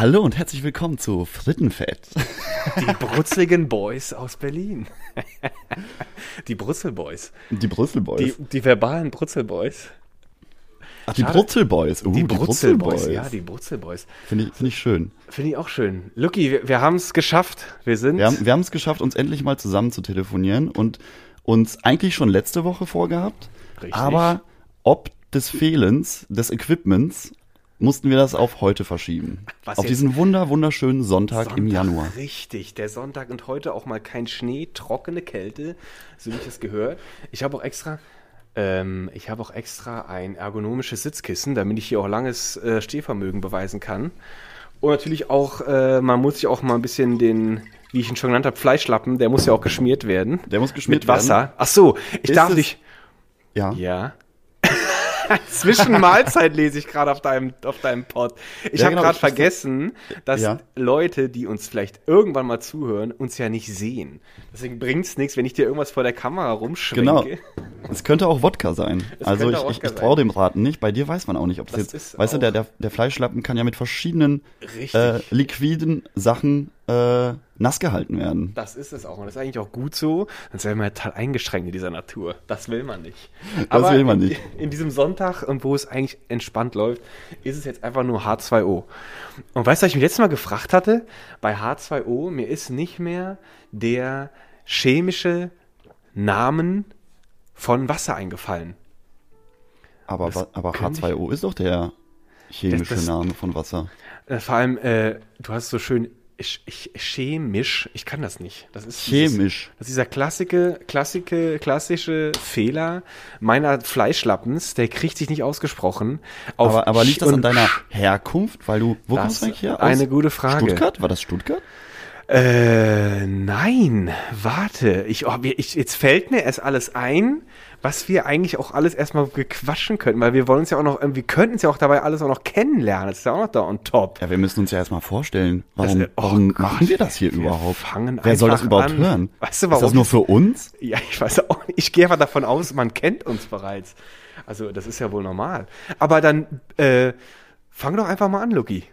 Hallo und herzlich willkommen zu Frittenfett. Die brutzligen Boys aus Berlin. Die Brüssel Boys. Die Brüssel Boys. Die, die verbalen Brüssel Boys. Ach, die Schade. Brutzel Boys. Uh, Die die Brutzel Brutzel Boys. Boys. Ja, die Brüssel Boys. Finde ich, finde ich schön. Finde ich auch schön. Lucky, wir, wir haben es geschafft. Wir sind. Wir haben wir haben es geschafft, uns endlich mal zusammen zu telefonieren und uns eigentlich schon letzte Woche vorgehabt. Richtig. Aber ob des Fehlens des Equipments mussten wir das auf heute verschieben. Was auf diesen wunder wunderschönen Sonntag, Sonntag, im Januar. Richtig, der Sonntag und heute auch mal kein Schnee, trockene Kälte, so wie ich es gehört. Ich habe auch extra, ähm, ich habe auch extra ein ergonomisches Sitzkissen, damit ich hier auch langes äh, Stehvermögen beweisen kann. Und natürlich auch, äh, man muss sich auch mal ein bisschen den, wie ich ihn schon genannt habe, Fleischlappen, der muss ja auch geschmiert werden. Der muss geschmiert Mit Wasser. Ach so, ich Ist darf nicht. Ja. Ja. Zwischen Mahlzeit lese ich gerade auf deinem, auf deinem Pod. Ich Ja, habe genau, gerade vergessen, dass Ja. Leute, die uns vielleicht irgendwann mal zuhören, uns ja nicht sehen. Deswegen bringt's nichts, wenn ich dir irgendwas vor der Kamera rumschwenke. Genau. Es könnte auch Wodka sein. Es also ich, ich, ich traue dem Raten nicht. Bei dir weiß man auch nicht, ob es Das jetzt. ist Weißt du, der, der, der Fleischlappen kann ja mit verschiedenen äh, liquiden Sachen äh, nass gehalten werden. Das ist es auch. Und das ist eigentlich auch gut so. Sonst wäre man ja total eingeschränkt in dieser Natur. Das will man nicht. Das will man in, nicht. In diesem Sonntag, und wo es eigentlich entspannt läuft, ist es jetzt einfach nur H2O. Und weißt du, was ich mich letztes Mal gefragt hatte? Bei H2O, mir ist nicht mehr der chemische Namen von Wasser eingefallen. Aber, aber kann ich- H2O ist doch der chemische Das- das- Name von Wasser. Äh, vor allem, äh, du hast so schön chemisch, ich kann das nicht. Das ist Chemisch. Dieses, das ist dieser klassische, klassische, klassische Fehler meiner Fleischlappens, der kriegt sich nicht ausgesprochen. Aber, aber liegt das an deiner Herkunft? Weil du, wo kommst du eigentlich her? eine gute Frage. Stuttgart? War das Stuttgart? Äh, nein, warte. Ich, oh, ich, jetzt fällt mir erst alles ein, was wir eigentlich auch alles erstmal gequatschen könnten, weil wir wollen uns ja auch noch, wir könnten es ja auch dabei alles auch noch kennenlernen. Das ist ja auch noch da on top. Ja, wir müssen uns ja erstmal vorstellen, warum, Das- oh warum Gott, machen wir das hier wir überhaupt? Wer soll das überhaupt an. hören? Weißt du, Ist das warum? nur für uns? Ja, ich weiß auch nicht. Ich gehe einfach davon aus, man kennt uns bereits. Also, das ist ja wohl normal. Aber dann, äh, fang doch einfach mal an, Luki.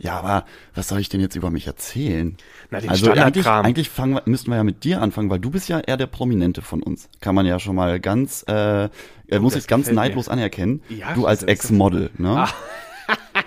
Ja, aber was soll ich denn jetzt über mich erzählen? Na, den also eigentlich, eigentlich fangen wir, müssten wir ja mit dir anfangen, weil du bist ja eher der Prominente von uns. Kann man ja schon mal ganz, äh, er muss ich ganz gefällt mir. neidlos anerkennen. Ja, du als Ex-Model, ne? Ah.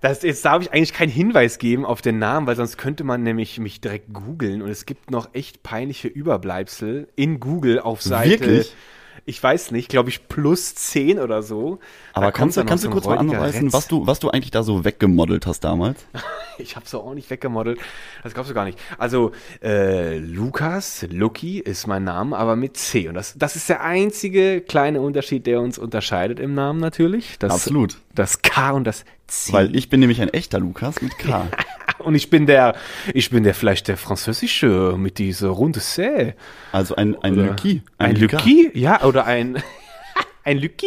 Das, jetzt darf ich eigentlich keinen Hinweis geben auf den Namen, weil sonst könnte man nämlich mich direkt googeln und es gibt noch echt peinliche Überbleibsel in Google auf Seite. Wirklich? Ich weiß nicht, glaube ich, plus 10 oder so. aber kannst du, kannst so du kurz mal anreißen, was du, was du eigentlich da so weggemodelt hast damals? Ich habe so auch nicht weggemodelt. Das glaubst du gar nicht. Also, äh, Lukas, Lucky ist mein Name, aber mit C. Und das, das ist der einzige kleine Unterschied, der uns unterscheidet im Namen natürlich. Das, Absolut. Das K und das C. Weil ich bin nämlich ein echter Lukas mit K. Und ich bin der, ich bin der vielleicht der französische mit dieser runde C. Also ein, ein Oder Lucky. Ein, Lucas. Lucky? Ja, oder ein ein Lucky?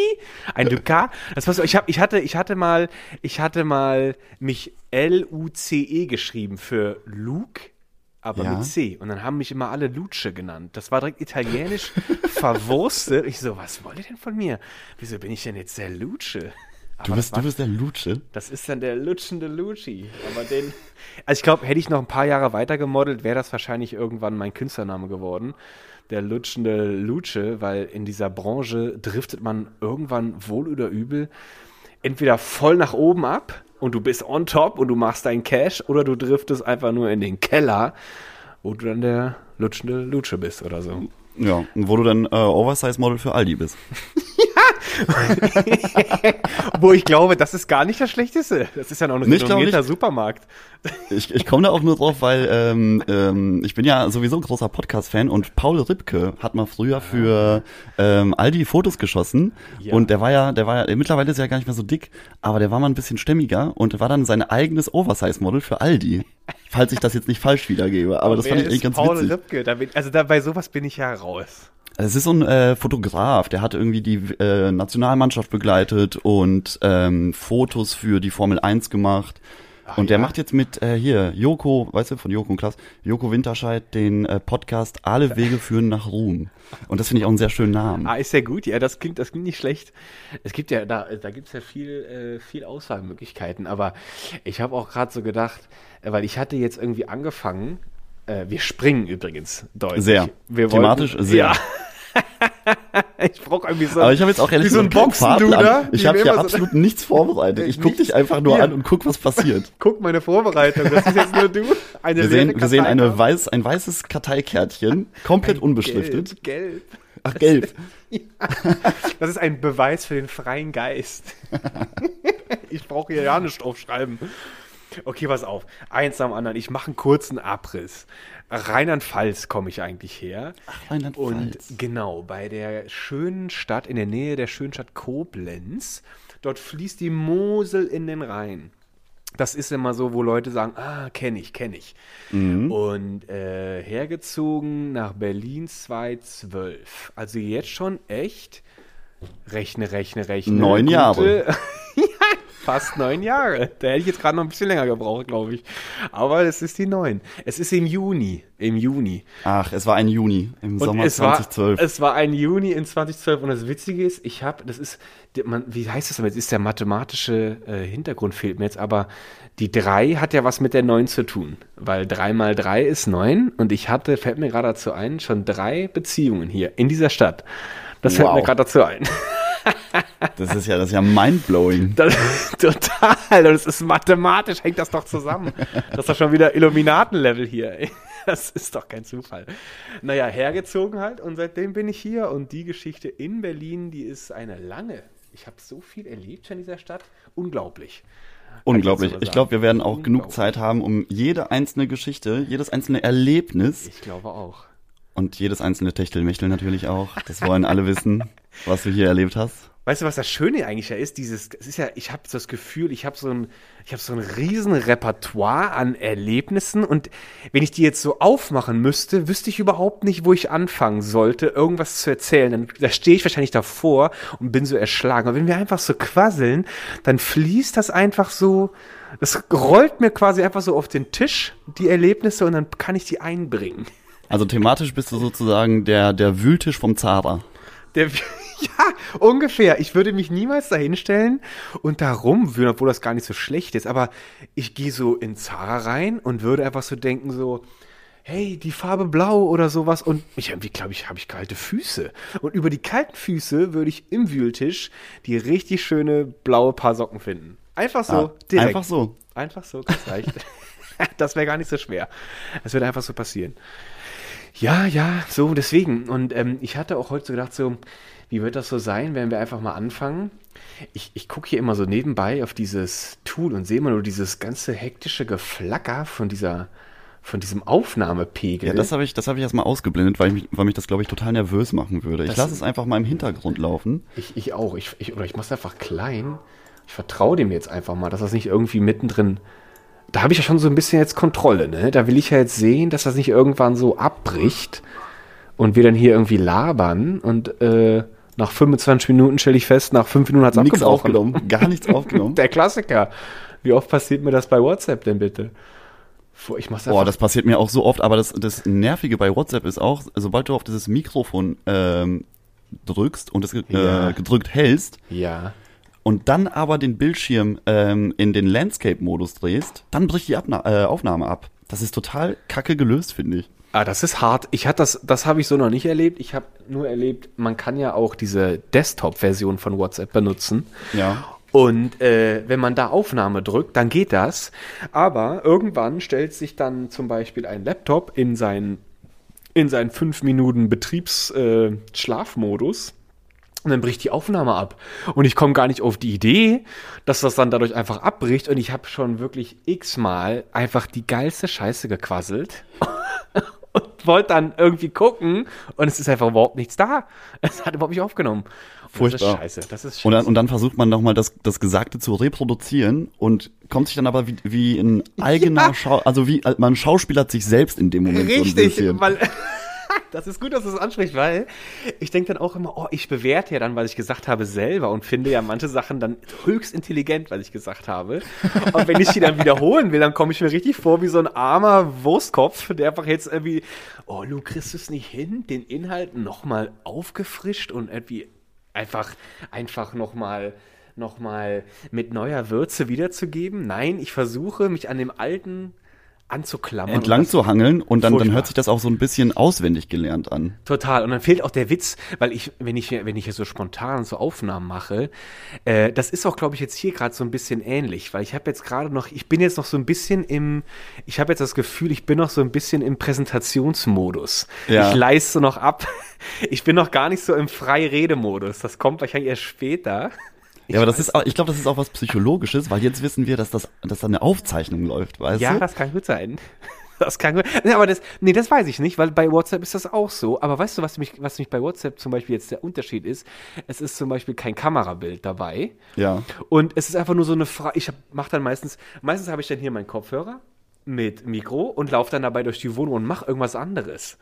Ein Lucas? Das war so, ich hab, ich hatte ich hatte mal ich hatte mal mich L U C E geschrieben für Luke, aber Ja. mit C und dann haben mich immer alle Luce genannt. Das war direkt italienisch verwurstet. Ich so, was wollt ihr denn von mir? Wieso bin ich denn jetzt der Luce? Du bist, das du bist der Lutsche. das ist dann der lutschende Lucci. Aber den. Also ich glaube, hätte ich noch ein paar Jahre weiter gemodelt, wäre das wahrscheinlich irgendwann mein Künstlername geworden. Der lutschende Lutsche, weil in dieser Branche driftet man irgendwann wohl oder übel entweder voll nach oben ab und du bist on top und du machst deinen Cash oder du driftest einfach nur in den Keller, wo du dann der lutschende Lutsche bist oder so. Ja, und wo du dann äh, Oversize-Model für Aldi bist. Wo ich glaube, das ist gar nicht das Schlechteste. Das ist ja noch ein Nicht, renommierter ich. Supermarkt. Ich, ich komme da auch nur drauf, weil ähm, ähm, ich bin ja sowieso ein großer Podcast-Fan und Paul Ripke hat mal früher für ähm, Aldi Fotos geschossen Ja. und der war ja, der war ja, mittlerweile ist er ja gar nicht mehr so dick, aber der war mal ein bisschen stämmiger und war dann sein eigenes Oversize-Model für Aldi. Falls ich das jetzt nicht falsch wiedergebe, aber das Wer fand ich eigentlich ganz Paul witzig. Ripke? Da bin, also da, bei sowas bin ich ja raus. Es ist so ein äh, Fotograf, der hat irgendwie die äh, Nationalmannschaft begleitet und ähm, Fotos für die Formel 1 gemacht. und der ja? macht jetzt mit äh, hier Joko, weißt du, von Joko und Klaas, Joko Winterscheid den äh, Podcast Alle Wege führen nach Ruhm. Und das finde ich auch einen sehr schönen Namen. Ah, ist ja gut, ja, das klingt, das klingt nicht schlecht. Es gibt ja, da, da gibt's ja viel, äh, viel Auswahlmöglichkeiten, aber ich habe auch gerade so gedacht, äh, weil ich hatte jetzt irgendwie angefangen, äh, wir springen übrigens deutlich. Sehr. Wir Thematisch wollten, sehr. Ja. ich brauche irgendwie so, Aber ich habe jetzt auch ehrlich wie so ein Boxenduder, Ich habe immer so- absolut nichts vorbereitet. Ich gucke Nichts? dich einfach nur Hier. an und guck, was passiert. guck meine Vorbereitung, das ist jetzt nur du. Eine Wir sehen, wir sehen eine weiß, ein weißes Karteikärtchen, komplett unbeschriftet. Gelb, gelb. Ach, gelb. Das ist ein Beweis für den freien Geist. ich brauche hier ja nicht draufschreiben. Okay, pass auf. Eins am anderen. Ich mache einen kurzen Abriss. Rheinland-Pfalz komme ich eigentlich her. Und Rheinland-Pfalz. genau, bei der schönen Stadt, in der Nähe der schönen Stadt Koblenz, dort fließt die Mosel in den Rhein. Das ist immer so, wo Leute sagen, ah, kenne ich, kenne ich. Und äh, hergezogen nach Berlin 2012. Also jetzt schon echt, rechne, rechne, rechne. Neun Jahre. fast neun Jahre. Da hätte ich jetzt gerade noch ein bisschen länger gebraucht, glaube ich. Aber es ist die neun. Es ist im Juni, im Juni. Ach, es war ein Juni im Sommer es 2012. War, es war ein Juni in 2012 und das Witzige ist, ich habe, das ist, man, wie heißt das aber jetzt? Ist der mathematische äh, Hintergrund fehlt mir jetzt, aber die 3 hat ja was mit der 9 zu tun, weil 3 mal 3 ist 9 und ich hatte, fällt mir gerade dazu ein, schon drei Beziehungen hier in dieser Stadt. Das fällt Wow. mir gerade dazu ein. Das ist ja, das ist ja mindblowing. Das, total. Und es ist mathematisch, hängt das doch zusammen. Das ist doch schon wieder Illuminatenlevel hier. ey. Das ist doch kein Zufall. Naja, hergezogen halt und seitdem bin ich hier. Und die Geschichte in Berlin, die ist eine lange. Ich habe so viel erlebt schon in dieser Stadt. Unglaublich. Unglaublich. Ich glaube, wir werden auch genug Zeit haben, um jede einzelne Geschichte, jedes einzelne Erlebnis Ich glaube auch. und jedes einzelne Techtelmechtel natürlich auch. Das wollen alle wissen, was du hier erlebt hast. Weißt du, was das Schöne eigentlich ja ist? Dieses, es ist ja, ich habe so das Gefühl, ich habe so ein, ich habe so ein riesen Repertoire an Erlebnissen und wenn ich die jetzt so aufmachen müsste, wüsste ich überhaupt nicht, wo ich anfangen sollte, irgendwas zu erzählen. Dann, da stehe ich wahrscheinlich davor und bin so erschlagen. Aber wenn wir einfach so quasseln, dann fließt das einfach so, das rollt mir quasi einfach so auf den Tisch, die Erlebnisse, und dann kann ich die einbringen. Also thematisch bist du sozusagen der, der Wühltisch vom Zara. Der, ja, ungefähr. Ich würde mich niemals dahinstellen und da rumwühlen, obwohl das gar nicht so schlecht ist. Aber ich gehe so in Zara rein und würde einfach so denken, so, hey, die Farbe blau oder sowas. Und ich irgendwie, glaube ich, habe ich kalte Füße. Und über die kalten Füße würde ich im Wühltisch die richtig schöne blaue Paar Socken finden. Einfach so, Ah, direkt. Einfach so. Einfach so, ganz leicht. das wäre gar nicht so schwer. Das würde einfach so passieren. Ja, ja, so deswegen. Und ähm, ich hatte auch heute so gedacht, so, wie wird das so sein, wenn wir einfach mal anfangen? Ich, ich gucke hier immer so nebenbei auf dieses Tool und sehe immer nur dieses ganze hektische Geflacker von dieser, von diesem Aufnahmepegel. Ja, das habe ich, das habe ich erstmal ausgeblendet, weil, ich mich, weil mich das, glaube ich, total nervös machen würde. Ich lasse es einfach mal im Hintergrund laufen. Ich, ich auch. Ich, ich, oder ich mache es einfach klein. Ich vertraue dem jetzt einfach mal, dass das nicht irgendwie mittendrin. Da habe ich ja schon so ein bisschen jetzt Kontrolle, ne? Da will ich ja jetzt sehen, dass das nicht irgendwann so abbricht und wir dann hier irgendwie labern und äh, nach 25 Minuten stelle ich fest, nach 5 Minuten hat es Nichts abgebrochen. aufgenommen, gar nichts aufgenommen. Der Klassiker. Wie oft passiert mir das bei WhatsApp denn bitte? Ich mach's Boah, das passiert mir auch so oft, aber das, das Nervige bei WhatsApp ist auch, sobald du auf dieses Mikrofon ähm, drückst und es ge- Ja. äh, gedrückt hältst ja. Und dann aber den Bildschirm ähm, in den Landscape-Modus drehst, dann bricht die Abna äh, Aufnahme ab. Das ist total kacke gelöst, finde ich. Ah, das ist hart. Ich hatte das, das habe ich so noch nicht erlebt. Ich habe nur erlebt, man kann ja auch diese Desktop-Version von WhatsApp benutzen. Ja. Und äh, wenn man da Aufnahme drückt, dann geht das. Aber irgendwann stellt sich dann zum Beispiel ein Laptop in seinen in seinen 5 Minuten Betriebsschlafmodus. Äh, Schlafmodus. Und dann bricht die Aufnahme ab. Und ich komme gar nicht auf die Idee, dass das dann dadurch einfach abbricht. Und ich habe schon wirklich x-mal einfach die geilste Scheiße gequasselt. und wollte dann irgendwie gucken. Und es ist einfach überhaupt nichts da. Es hat überhaupt nicht aufgenommen. Und Furchtbar. Das ist scheiße. Das ist scheiße. Und dann, und dann versucht man nochmal das, das Gesagte zu reproduzieren und kommt sich dann aber wie, wie ein eigener Ja. Schau, also wie man schauspielert sich selbst in dem Moment so ein Richtig, bisschen. weil Das ist gut, dass du es ansprichst, weil ich denke dann auch immer, oh, ich bewerte ja dann, was ich gesagt habe, selber und finde ja manche Sachen dann höchst intelligent, was ich gesagt habe. Und wenn ich die dann wiederholen will, dann komme ich mir richtig vor wie so ein armer Wurstkopf, der einfach jetzt irgendwie, oh, du kriegst es nicht hin, den Inhalt nochmal aufgefrischt und irgendwie einfach, einfach nochmal noch mal mit neuer Würze wiederzugeben. Nein, ich versuche mich an dem alten anzuklammern. Entlang zu hangeln und dann, dann hört sich das auch so ein bisschen auswendig gelernt an. Total. Und dann fehlt auch der Witz, weil ich, wenn ich, hier- wenn ich hier so spontan so Aufnahmen mache, äh, das ist auch, glaube ich, jetzt hier gerade so ein bisschen ähnlich, weil ich habe jetzt gerade noch, ich bin jetzt noch so ein bisschen im, ich habe jetzt das Gefühl, ich bin noch so ein bisschen im Präsentationsmodus. Ja. Ich leiste noch ab. Ich bin noch gar nicht so im Freiredemodus. Das kommt wahrscheinlich erst später. Ja, aber das ist, auch- ich glaube, das ist auch was Psychologisches, weil jetzt wissen wir, dass das, dass da eine Aufzeichnung läuft, weißt Ja, du? das kann gut sein. Das kann gut. Nee, aber das, nee, das weiß ich nicht, weil bei WhatsApp ist das auch so. Aber weißt du, was mich, was mich bei WhatsApp zum Beispiel jetzt der Unterschied ist? Es ist zum Beispiel kein Kamerabild dabei. Ja. Und es ist einfach nur so eine Frage. Ich mache dann meistens, meistens habe ich dann hier meinen Kopfhörer mit Mikro und laufe dann dabei durch die Wohnung und mache irgendwas anderes.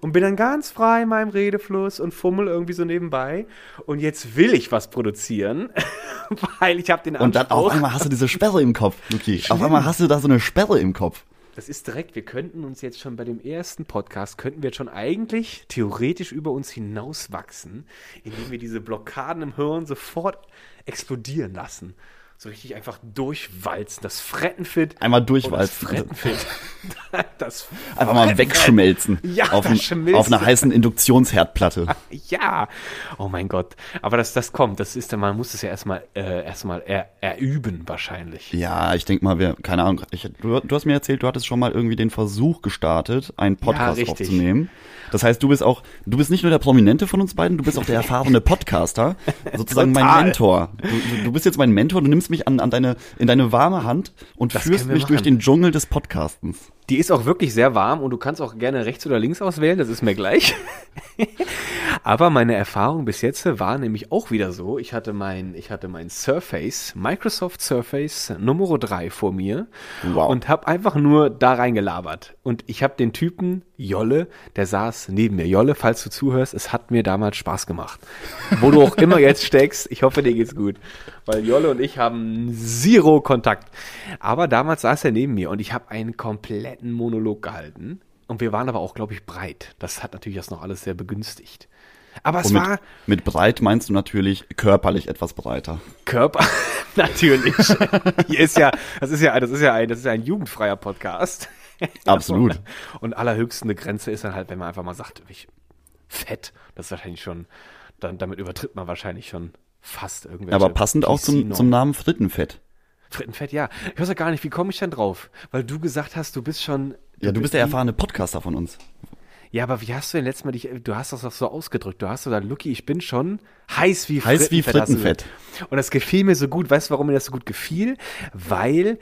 Und bin dann ganz frei in meinem Redefluss und fummel irgendwie so nebenbei. Und jetzt will ich was produzieren, weil ich habe den Und dann auf Anspruch- einmal hast du diese Sperre im Kopf, Luki. Auf einmal hast du da so eine Sperre im Kopf. Das ist direkt, wir könnten uns jetzt schon bei dem ersten Podcast, könnten wir jetzt schon eigentlich theoretisch über uns hinauswachsen, indem wir diese Blockaden im Hirn sofort explodieren lassen. So richtig einfach durchwalzen. Das Frettenfit. Einmal Oh, das durchwalzen. Frettenfit. das Einfach mal wegschmelzen. Ja, auf, ein, auf einer heißen Induktionsherdplatte. Ja. Oh mein Gott. Aber das, das kommt. Das ist, man muss es ja erstmal, äh, erstmal er, erüben wahrscheinlich. Ja, ich denke mal, wir, keine Ahnung, ich, du, du hast mir erzählt, du hattest schon mal irgendwie den Versuch gestartet, einen Podcast richtig. aufzunehmen. Das heißt, du bist auch, du bist nicht nur der Prominente von uns beiden, du bist auch der erfahrene Podcaster, sozusagen mein. Mentor. Du, du, du bist jetzt mein Mentor, du nimmst mich an, an deine, in deine warme Hand und Das führst mich durch machen. den Dschungel des Podcastens. Die ist auch wirklich sehr warm und du kannst auch gerne rechts oder links auswählen, das ist mir gleich. Aber meine Erfahrung bis jetzt war nämlich auch wieder so. Ich hatte mein, ich hatte mein Surface, Microsoft Surface Nummer 3 vor mir Wow. und habe einfach nur da reingelabert. Und ich habe den Typen, Jolle, der saß neben mir. Jolle, falls du zuhörst, es hat mir damals Spaß gemacht. Wo du auch immer jetzt steckst, ich hoffe, dir geht's gut. Weil Jolle und ich haben zero Kontakt. Aber damals saß er neben mir und ich habe einen kompletten Monolog gehalten. Und wir waren aber auch, glaube ich, breit. Das hat natürlich das noch alles sehr begünstigt. Aber es mit, war mit breit meinst du natürlich körperlich etwas breiter. Körper, natürlich. Hier ist ja, das ist ja, das ist ja ein, das ist ja ein jugendfreier Podcast. Absolut. Und allerhöchste Grenze ist dann halt, wenn man einfach mal sagt, ich, fett, das ist wahrscheinlich schon, dann, damit übertritt man wahrscheinlich schon fast irgendwelche. Aber passend auch zum, zum Namen Frittenfett. Frittenfett, ja. Ich weiß ja gar nicht, wie komme ich denn drauf? Weil du gesagt hast, du bist schon. Ja, du bist der wie- erfahrene Podcaster von uns. Ja, aber wie hast du denn letztes Mal dich, du hast das doch so ausgedrückt. Du hast so gesagt, Lucky, ich bin schon heiß wie Heiß wie hast du Frittenfett. Und das gefiel mir so gut. Weißt du, warum mir das so gut gefiel? Weil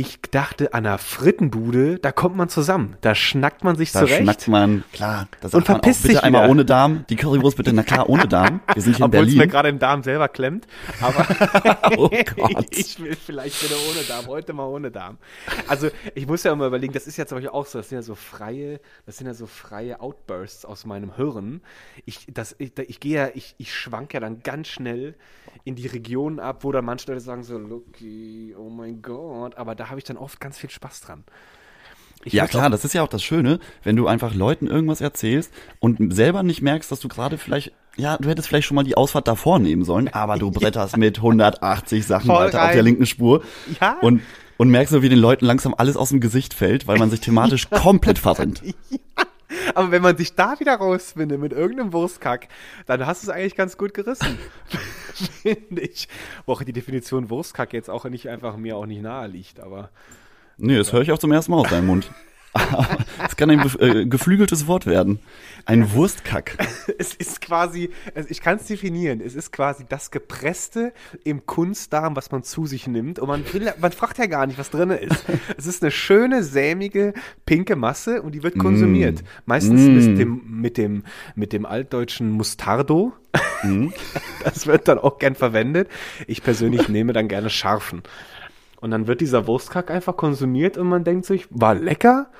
ich dachte, an einer Frittenbude, da kommt man zusammen. Da schnackt man sich Da zurecht. schnackt man, klar, das Und sagt man auch, verpisst bitte sich einmal wieder. ohne Darm. Die Currywurst bitte, na klar, ohne Darm. Wir sind hier in Obwohl es mir Berlin. gerade im Darm selber klemmt. Aber Oh ich will vielleicht wieder ohne Darm. Heute mal ohne Darm. Also ich muss ja immer überlegen, das ist ja zum Beispiel auch so, das sind ja so freie, das sind ja so freie Outbursts aus meinem Hirn. Ich, das, ich, ich gehe ja, ich, ich schwank ja dann ganz schnell in die Regionen ab, wo dann manche Leute sagen so, Lucky, oh mein Gott. Aber da habe ich dann oft ganz viel Spaß dran. Ich Ja klar, das ist ja auch das Schöne, wenn du einfach Leuten irgendwas erzählst und selber nicht merkst, dass du gerade vielleicht, ja, du hättest vielleicht schon mal die Ausfahrt davor nehmen sollen, aber du bretterst mit 180 Sachen Voll weiter auf der linken Spur Ja. und, und merkst so, wie den Leuten langsam alles aus dem Gesicht fällt, weil man sich thematisch komplett verrennt. Aber wenn man sich da wieder rausfindet mit irgendeinem Wurstkack, dann hast du es eigentlich ganz gut gerissen. Finde ich. Wo auch die Definition Wurstkack jetzt auch nicht einfach mir auch nicht nahe liegt, aber. Nee, das höre ich auch zum ersten Mal aus deinem Mund. Es kann ein äh, geflügeltes Wort werden. Ein Wurstkack. Es ist quasi, also ich kann es definieren, es ist quasi das Gepresste im Kunstdarm, was man zu sich nimmt. Und man, will, man fragt ja gar nicht, was drin ist. Es ist eine schöne, sämige, pinke Masse und die wird konsumiert. Meistens Mm. mit, dem, mit, dem, mit dem altdeutschen Mustardo. Mm. Das wird dann auch gern verwendet. Ich persönlich nehme dann gerne scharfen. Und dann wird dieser Wurstkack einfach konsumiert und man denkt sich, war lecker.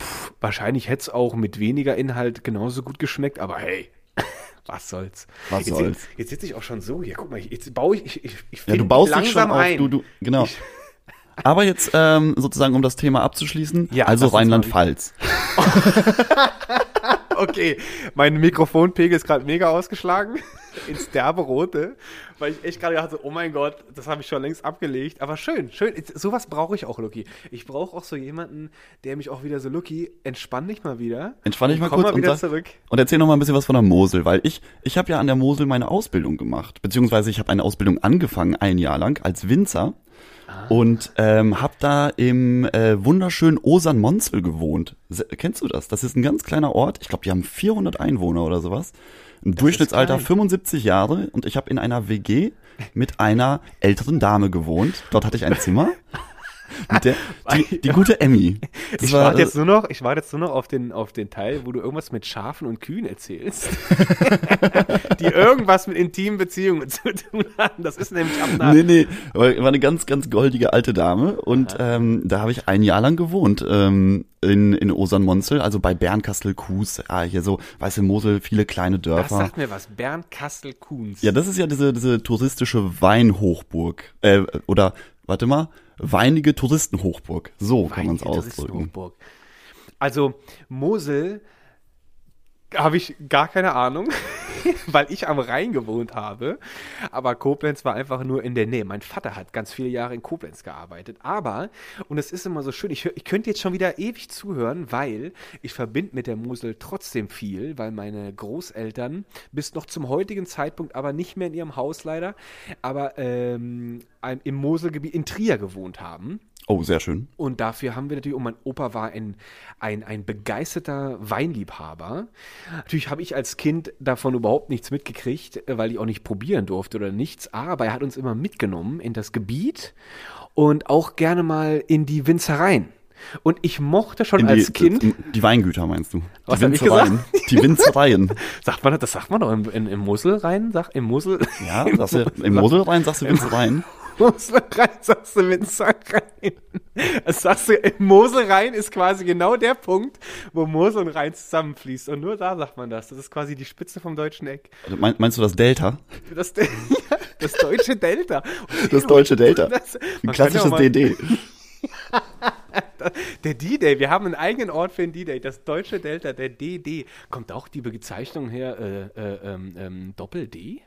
Pff, Wahrscheinlich hätte es auch mit weniger Inhalt genauso gut geschmeckt, aber hey, was soll's. Was jetzt, soll's. Jetzt sitze ich auch schon so hier. Guck mal, jetzt baue ich, ich, ich, ich Ja, du baust dich schon auf, ein. du, du, genau. Ich- Aber jetzt ähm, sozusagen, um das Thema abzuschließen, Ja, also Rheinland-Pfalz. Okay, mein Mikrofonpegel ist gerade mega ausgeschlagen. Ins derbe Rote. Weil ich echt gerade dachte, oh mein Gott, das habe ich schon längst abgelegt. Aber schön, schön. Sowas brauche ich auch, Lucky. Ich brauche auch so jemanden, der mich auch wieder so, Lucky, entspann dich mal wieder. Entspann dich mal Komm kurz mal wieder und, sag- zurück. und erzähl noch mal ein bisschen was von der Mosel, weil ich ich habe ja an der Mosel meine Ausbildung gemacht, beziehungsweise ich habe eine Ausbildung angefangen ein Jahr lang als Winzer Ah. und ähm, habe da im äh, wunderschönen Osern-Monsel gewohnt. Se kennst du das? Das ist ein ganz kleiner Ort. Ich glaube, die haben 400 Einwohner oder sowas. Ein Durchschnittsalter klein. 75 Jahre und ich habe in einer WG mit einer älteren Dame gewohnt. Dort hatte ich ein Zimmer. Der, die, die gute Emmy. Das Ich war- warte jetzt nur noch, ich warte jetzt nur noch auf den, auf den Teil, wo du irgendwas mit Schafen und Kühen erzählst. die irgendwas mit intimen Beziehungen zu tun haben. Das ist nämlich ab nach. Nee, nee, war eine ganz, ganz goldige alte Dame und ähm, da habe ich ein Jahr lang gewohnt ähm, in, in Osern-Monsel, also bei Bernkastel-Kues, ah, hier so, weiße Mosel, viele kleine Das Dörfer. sagt mir was. Bernd Kastel-Kuhns. Ja, das ist ja diese, diese touristische Weinhochburg, äh, oder, warte mal, weinige Touristenhochburg, so kann man es Weinige ausdrücken. Touristenhochburg. Also Mosel habe ich gar keine Ahnung, weil ich am Rhein gewohnt habe. Aber Koblenz war einfach nur in der Nähe. Mein Vater hat ganz viele Jahre in Koblenz gearbeitet. Aber, und es ist immer so schön, ich, ich könnte jetzt schon wieder ewig zuhören, weil ich verbinde mit der Mosel trotzdem viel, weil meine Großeltern bis noch zum heutigen Zeitpunkt aber nicht mehr in ihrem Haus leider, aber ähm, im Moselgebiet in Trier gewohnt haben. Oh, sehr schön. Und dafür haben wir natürlich, und mein Opa war ein, ein, ein begeisterter Weinliebhaber. Natürlich habe ich als Kind davon überhaupt nichts mitgekriegt, weil ich auch nicht probieren durfte oder nichts. Aber er hat uns immer mitgenommen in das Gebiet und auch gerne mal in die Winzereien. Und ich mochte schon In als die, Kind, Die Weingüter meinst du? Was die Winzereien. Die Winzereien. sagt man das, sagt man doch im, in, im Mosel rein, sag, im Mosel. Ja, sagst du, im Moselrhein sagst du Winzereien. Mosel rein, sagst du Winzereien. Das sagst du, Mosel rein ist quasi genau der Punkt, wo Mosel und Rhein zusammenfließt. Und nur da sagt man das. Das ist quasi die Spitze vom deutschen Eck. Also mein- Meinst du das Delta? Das, ja, das deutsche Delta. Das deutsche Delta. Das, Ein ja klassisches DD. Der D-Day, wir haben einen eigenen Ort für den D-Day, das deutsche Delta, der DD. Kommt auch die Bezeichnung her, äh, äh, ähm, ähm, Doppel-D?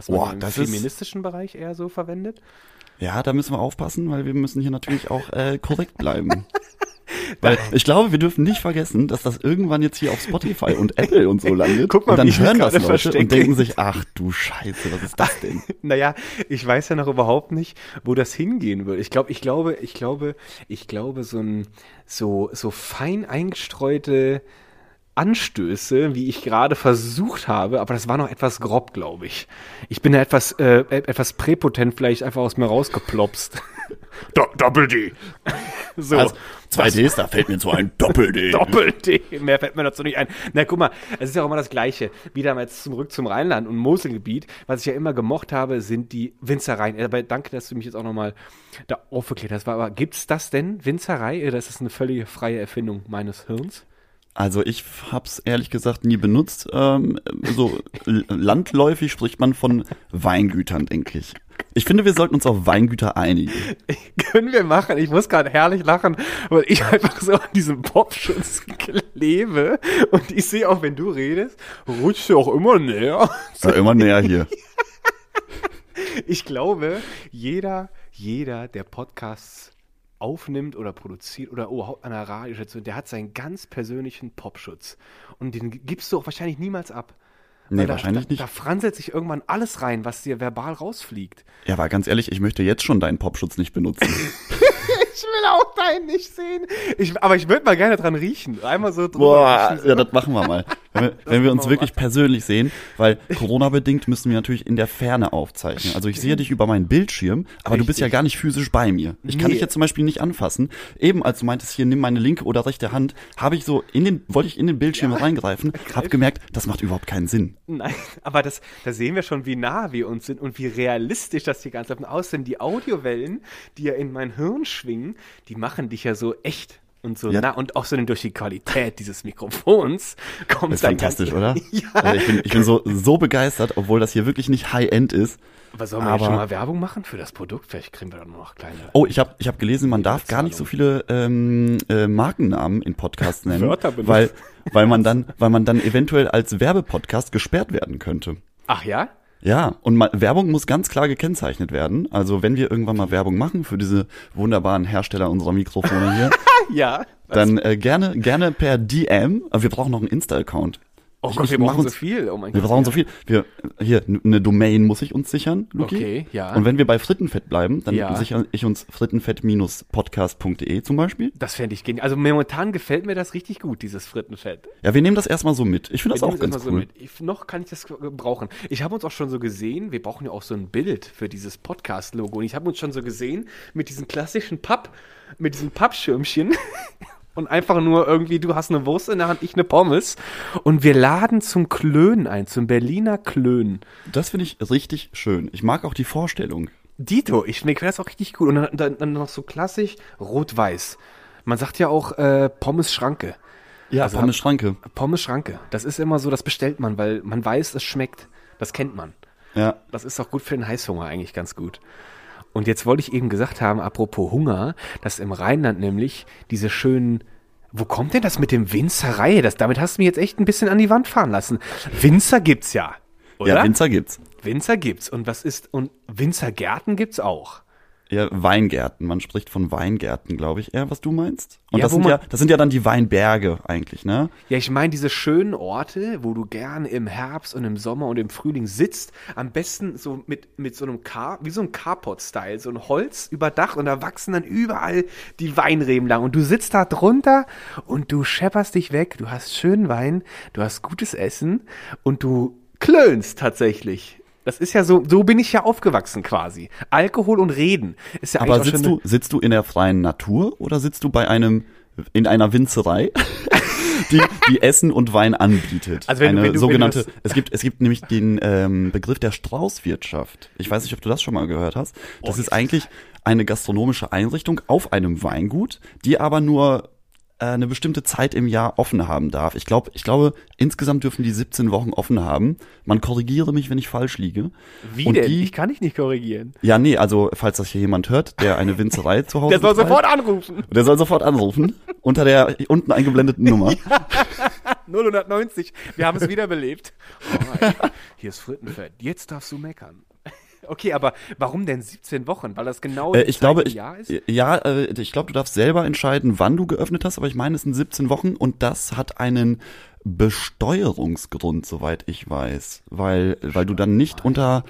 Was man Boah, im das ist- feministischen Bereich eher so verwendet? Ja, da müssen wir aufpassen, weil wir müssen hier natürlich auch äh, korrekt bleiben. Weil ich glaube, wir dürfen nicht vergessen, dass das irgendwann jetzt hier auf Spotify und Apple und so landet. Guck mal, und dann hören das Leute verstecke. und denken sich, ach du Scheiße, was ist das denn? Naja, ich weiß ja noch überhaupt nicht, wo das hingehen wird. Ich glaube, ich glaube, ich glaube, ich glaube, so ein so, so fein eingestreute Anstöße, wie ich gerade versucht habe, aber das war noch etwas grob, glaube ich. Ich bin da etwas, äh, etwas präpotent vielleicht einfach aus mir rausgeplopst. Do Doppel-D. So. Also, zwei Ds, da fällt mir so ein Doppel-D. Doppel-D. Mehr fällt mir dazu nicht ein. Na, guck mal, es ist ja auch immer das Gleiche. Wieder mal jetzt zurück zum Rheinland und Moselgebiet. Was ich ja immer gemocht habe, sind die Winzereien. Aber danke, dass du mich jetzt auch nochmal da aufgeklärt hast. Aber gibt's das denn, Winzerei? Oder ist das eine völlige freie Erfindung meines Hirns? Also ich hab's ehrlich gesagt nie benutzt. Ähm, so landläufig spricht man von Weingütern, denke ich. Ich finde, wir sollten uns auf Weingüter einigen. Können wir machen. Ich muss gerade herrlich lachen, weil ich einfach so an diesem Popschutz klebe. Und ich sehe auch, wenn du redest, rutschst du auch immer näher. Ja, immer näher hier. Ich glaube, jeder, jeder, der Podcasts aufnimmt oder produziert oder überhaupt an einer Radiostation, der hat seinen ganz persönlichen Popschutz. Und den gibst du auch wahrscheinlich niemals ab. Nee, da, wahrscheinlich da, nicht. Da franselt sich irgendwann alles rein, was dir verbal rausfliegt. Ja, aber ganz ehrlich, ich möchte jetzt schon deinen Popschutz nicht benutzen. Ich will auch deinen nicht sehen. Ich, aber ich würde mal gerne dran riechen. Einmal so drüber. Boah, riechen, ja, das machen wir mal. Wenn wir, wenn wir uns wirklich persönlich sehen, weil Corona-bedingt müssen wir natürlich in der Ferne aufzeichnen. Also ich sehe dich über meinen Bildschirm, aber du bist ja Richtig. gar nicht physisch bei mir. Ich kann Nee. dich jetzt zum Beispiel nicht anfassen. Eben als du meintest, hier nimm meine linke oder rechte Hand, habe ich so in den, wollte ich in den Bildschirm reingreifen, habe gemerkt, das macht überhaupt keinen Sinn. Nein, aber das, da sehen wir schon, wie nah wir uns sind und wie realistisch das hier ganz. Und außerdem die Audiowellen, die ja in mein Hirn schwingen, die machen dich ja so echt. Und so Ja. nah und auch so durch die Qualität dieses Mikrofons kommt Ist dann fantastisch, oder? Ja. Also ich bin, ich bin so, so begeistert, obwohl das hier wirklich nicht High-End ist. Aber sollen wir Aber- schon mal Werbung machen für das Produkt? Vielleicht kriegen wir dann noch kleine. Oh, ich habe ich hab gelesen, man darf gar nicht so viele ähm, äh, Markennamen in Podcasts nennen, Wörter benutzen. weil, weil, man dann, weil man dann eventuell als Werbepodcast gesperrt werden könnte. Ach ja? Ja, und ma Werbung muss ganz klar gekennzeichnet werden. Also wenn wir irgendwann mal Werbung machen für diese wunderbaren Hersteller unserer Mikrofone hier, Ja. dann äh, gerne gerne per DM. Aber wir brauchen noch einen Insta-Account. Oh ich- Gott, wir brauchen so uns- viel. Oh mein Wir Gott. brauchen ja. so viel. Wir hier eine Domain muss ich uns sichern, Luki. Okay, ja. Und wenn wir bei Frittenfett bleiben, dann Ja. sichere ich uns frittenfett-podcast.de zum Beispiel. Das fände ich genial. Also momentan gefällt mir das richtig gut, dieses Frittenfett. Ja, wir nehmen das erstmal so mit. Ich finde das auch ganz cool. so mit. Ich, noch kann ich das gebrauchen. Ich habe uns auch schon so gesehen, wir brauchen ja auch so ein Bild für dieses Podcast-Logo. Und ich habe uns schon so gesehen mit diesem klassischen Papp, mit diesem Pappschirmchen. Und einfach nur irgendwie, du hast eine Wurst in der Hand, ich eine Pommes. Und wir laden zum Klönen ein, zum Berliner Klönen. Das finde ich richtig schön. Ich mag auch die Vorstellung. Dito, ich mir gefällt das auch richtig gut. Und dann, dann, dann noch so klassisch rot-weiß. Man sagt ja auch äh, Pommes-Schranke. Ja, Also Pommes Schranke. Pommes-Schranke. Das ist immer so, das bestellt man, weil man weiß, es schmeckt. Das kennt man. Ja. Das ist auch gut für den Heißhunger eigentlich ganz gut. Und jetzt wollte ich eben gesagt haben, apropos Hunger, dass im Rheinland nämlich diese schönen wo kommt denn das mit dem Winzerei? Das, damit hast du mich jetzt echt ein bisschen an die Wand fahren lassen. Winzer gibt's ja. Oder? Ja, Winzer gibt's. Winzer gibt's. Und was ist, und Winzergärten gibt's auch. Ja, Weingärten. Man spricht von Weingärten, glaube ich, eher, was du meinst. Und Ja, das sind ja, das sind ja dann die Weinberge eigentlich, ne? Ja, ich meine diese schönen Orte, wo du gern im Herbst und im Sommer und im Frühling sitzt, am besten so mit, mit so einem Car, wie so ein Carport-Style, so ein Holz überdacht und da wachsen dann überall die Weinreben lang und du sitzt da drunter und du schepperst dich weg, du hast schönen Wein, du hast gutes Essen und du klönst tatsächlich. Das ist ja so, so bin ich ja aufgewachsen quasi. Alkohol und Reden ist ja Aber sitzt du, sitzt du in der freien Natur oder sitzt du bei einem, in einer Winzerei, die, die Essen und Wein anbietet? Also wenn du- eine wenn du- du sogenannte, das- es gibt, es gibt nämlich den ähm, Begriff der Straußwirtschaft. Ich weiß nicht, ob du das schon mal gehört hast. Das ist eigentlich eine gastronomische Einrichtung auf einem Weingut, die aber nur eine bestimmte Zeit im Jahr offen haben darf. Ich glaube, ich glaube, insgesamt dürfen die 17 Wochen offen haben. Man korrigiere mich, wenn ich falsch liege. Wie und denn? Die, ich kann dich nicht korrigigen. ja, nee, also falls das hier jemand hört, der eine Winzerei zu Hause Der soll betreibt, sofort anrufen. der soll sofort anrufen unter der unten eingeblendeten Nummer. 090. Wir haben es wiederbelebt. Alright. Hier ist Frittenfett. Jetzt darfst du meckern. Okay, aber warum denn 17 Wochen? Weil das genau Äh, ich glaube, ich, Jahr ist? ja, äh, ich glaube, du darfst selber entscheiden, wann du geöffnet hast, aber ich meine, es sind 17 Wochen und das hat einen Besteuerungsgrund, soweit ich weiß, weil weil du dann nicht unter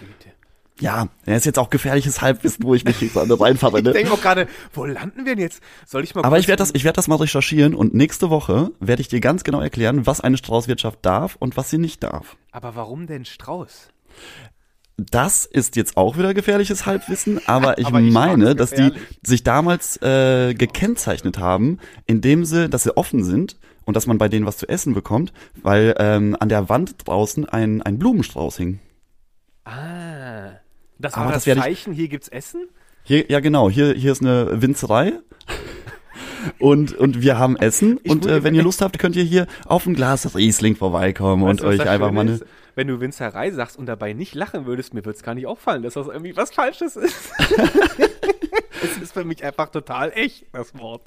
ja, er ist jetzt auch gefährliches Halbwissen, wo ich mich jetzt an reinfahre. Ich Ne? denke auch gerade, wo landen wir denn jetzt? Soll ich mal Aber ich werde das, ich werde das mal recherchieren und nächste Woche werde ich dir ganz genau erklären, was eine Straußwirtschaft darf und was sie nicht darf. Aber warum denn Strauß? Das ist jetzt auch wieder gefährliches Halbwissen, aber ich Aber ich meine, dass die sich damals äh, gekennzeichnet haben, indem sie, dass sie offen sind und dass man bei denen was zu essen bekommt, weil ähm, an der Wand draußen ein, ein Blumenstrauß hing. Ah. Das Aber war das das, werde ich- Zeichen, hier gibt's Essen? Hier, ja genau, hier, hier ist eine Winzerei. Und, und wir haben Essen. Ich und äh, wenn ihr Lust habt, könnt ihr hier auf ein Glas Riesling vorbeikommen Weißt und euch einfach mal eine. Wenn du Winzerei sagst und dabei nicht lachen würdest, mir wird's gar nicht auffallen, dass das irgendwie was Falsches ist. es ist für mich einfach total echt, das Wort.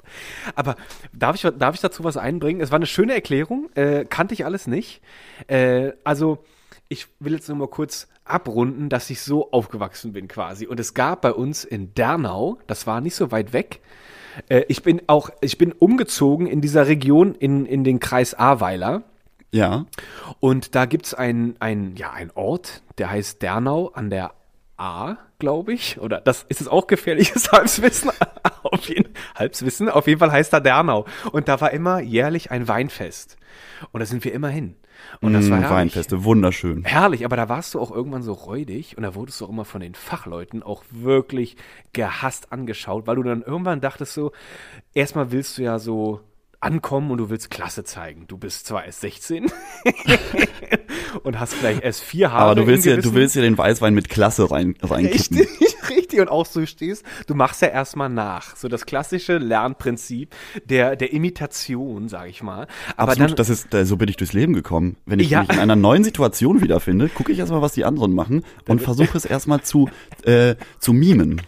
Aber darf ich, darf ich dazu was einbringen? Es war eine schöne Erklärung, äh, kannte ich alles nicht. Äh, also, ich will jetzt nur mal kurz abrunden, dass ich so aufgewachsen bin quasi. Und es gab bei uns in Dernau, das war nicht so weit weg, äh, ich bin auch, ich bin umgezogen in dieser Region in, in den Kreis Ahrweiler. Ja. Und da gibt's ein, ein, ja, ein Ort, der heißt Dernau an der A, glaube ich. Oder das ist es auch gefährliches Halbwissen. auf jeden, Halbwissen. Auf jeden Fall heißt da Dernau. Und da war immer jährlich ein Weinfest. Und da sind wir immer hin. Und das war Mm, herrlich. Weinfeste, wunderschön. Herrlich, aber da warst du auch irgendwann so räudig und da wurdest du auch immer von den Fachleuten auch wirklich gehasst angeschaut, weil du dann irgendwann dachtest so, erstmal willst du ja so ankommen und du willst Klasse zeigen. Du bist zwar erst 16 und hast vielleicht erst vier Haare. Aber du willst ja, du willst ja den Weißwein mit Klasse rein, reinkippen. Richtig, richtig. Und auch so stehst, du machst ja erstmal nach. So das klassische Lernprinzip der, der Imitation, sag ich mal. Aber Absolut, dann, das ist, so bin ich durchs Leben gekommen. Wenn ich Ja. mich in einer neuen Situation wiederfinde, gucke ich erstmal, was die anderen machen und versuche es erstmal zu, äh, zu mimen.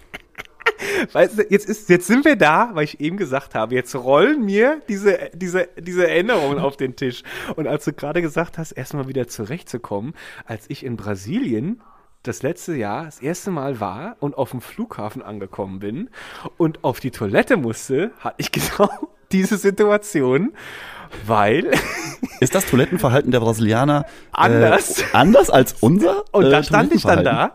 Weißt du, jetzt ist, jetzt sind wir da, weil ich eben gesagt habe, jetzt rollen mir diese, diese, diese Erinnerungen auf den Tisch. Und als du gerade gesagt hast, erstmal wieder zurechtzukommen, als ich in Brasilien das letzte Jahr das erste Mal war und auf dem Flughafen angekommen bin und auf die Toilette musste, hatte ich genau diese Situation, weil Ist das Toilettenverhalten der Brasilianer Anders. Äh, anders als unser? Und äh, da stand ich dann da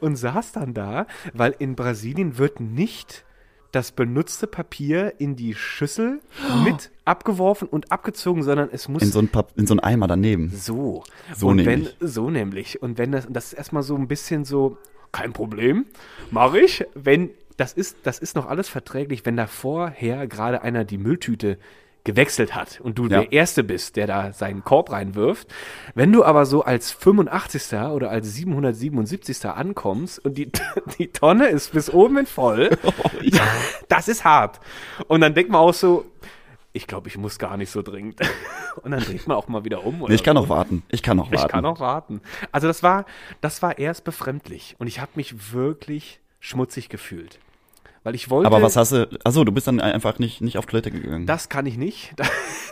und saß dann da, weil in Brasilien wird nicht das benutzte Papier in die Schüssel mit abgeworfen und abgezogen, sondern es muss In so ein, Pap in so ein Eimer daneben. so. So und nämlich. Wenn, so nämlich. Und wenn das, das ist erstmal so ein bisschen so, kein Problem, mache ich. Wenn, das ist, das ist noch alles verträglich, wenn da vorher gerade einer die Mülltüte gewechselt hat und du Ja. der Erste bist, der da seinen Korb reinwirft. Wenn du aber so als 85. oder als 777. ankommst und die, die Tonne ist bis oben in voll, das ist hart. Und dann denkt man auch so, ich glaube, ich muss gar nicht so dringend. Und dann dreht man auch mal wieder um. Nee, ich kann noch warten. Ich kann noch warten. Ich kann auch warten. Also das war, das war erst befremdlich und ich habe mich wirklich schmutzig gefühlt. Weil ich wollte. Aber was hast du, achso, du bist dann einfach nicht, nicht auf Toilette gegangen. Das kann ich nicht.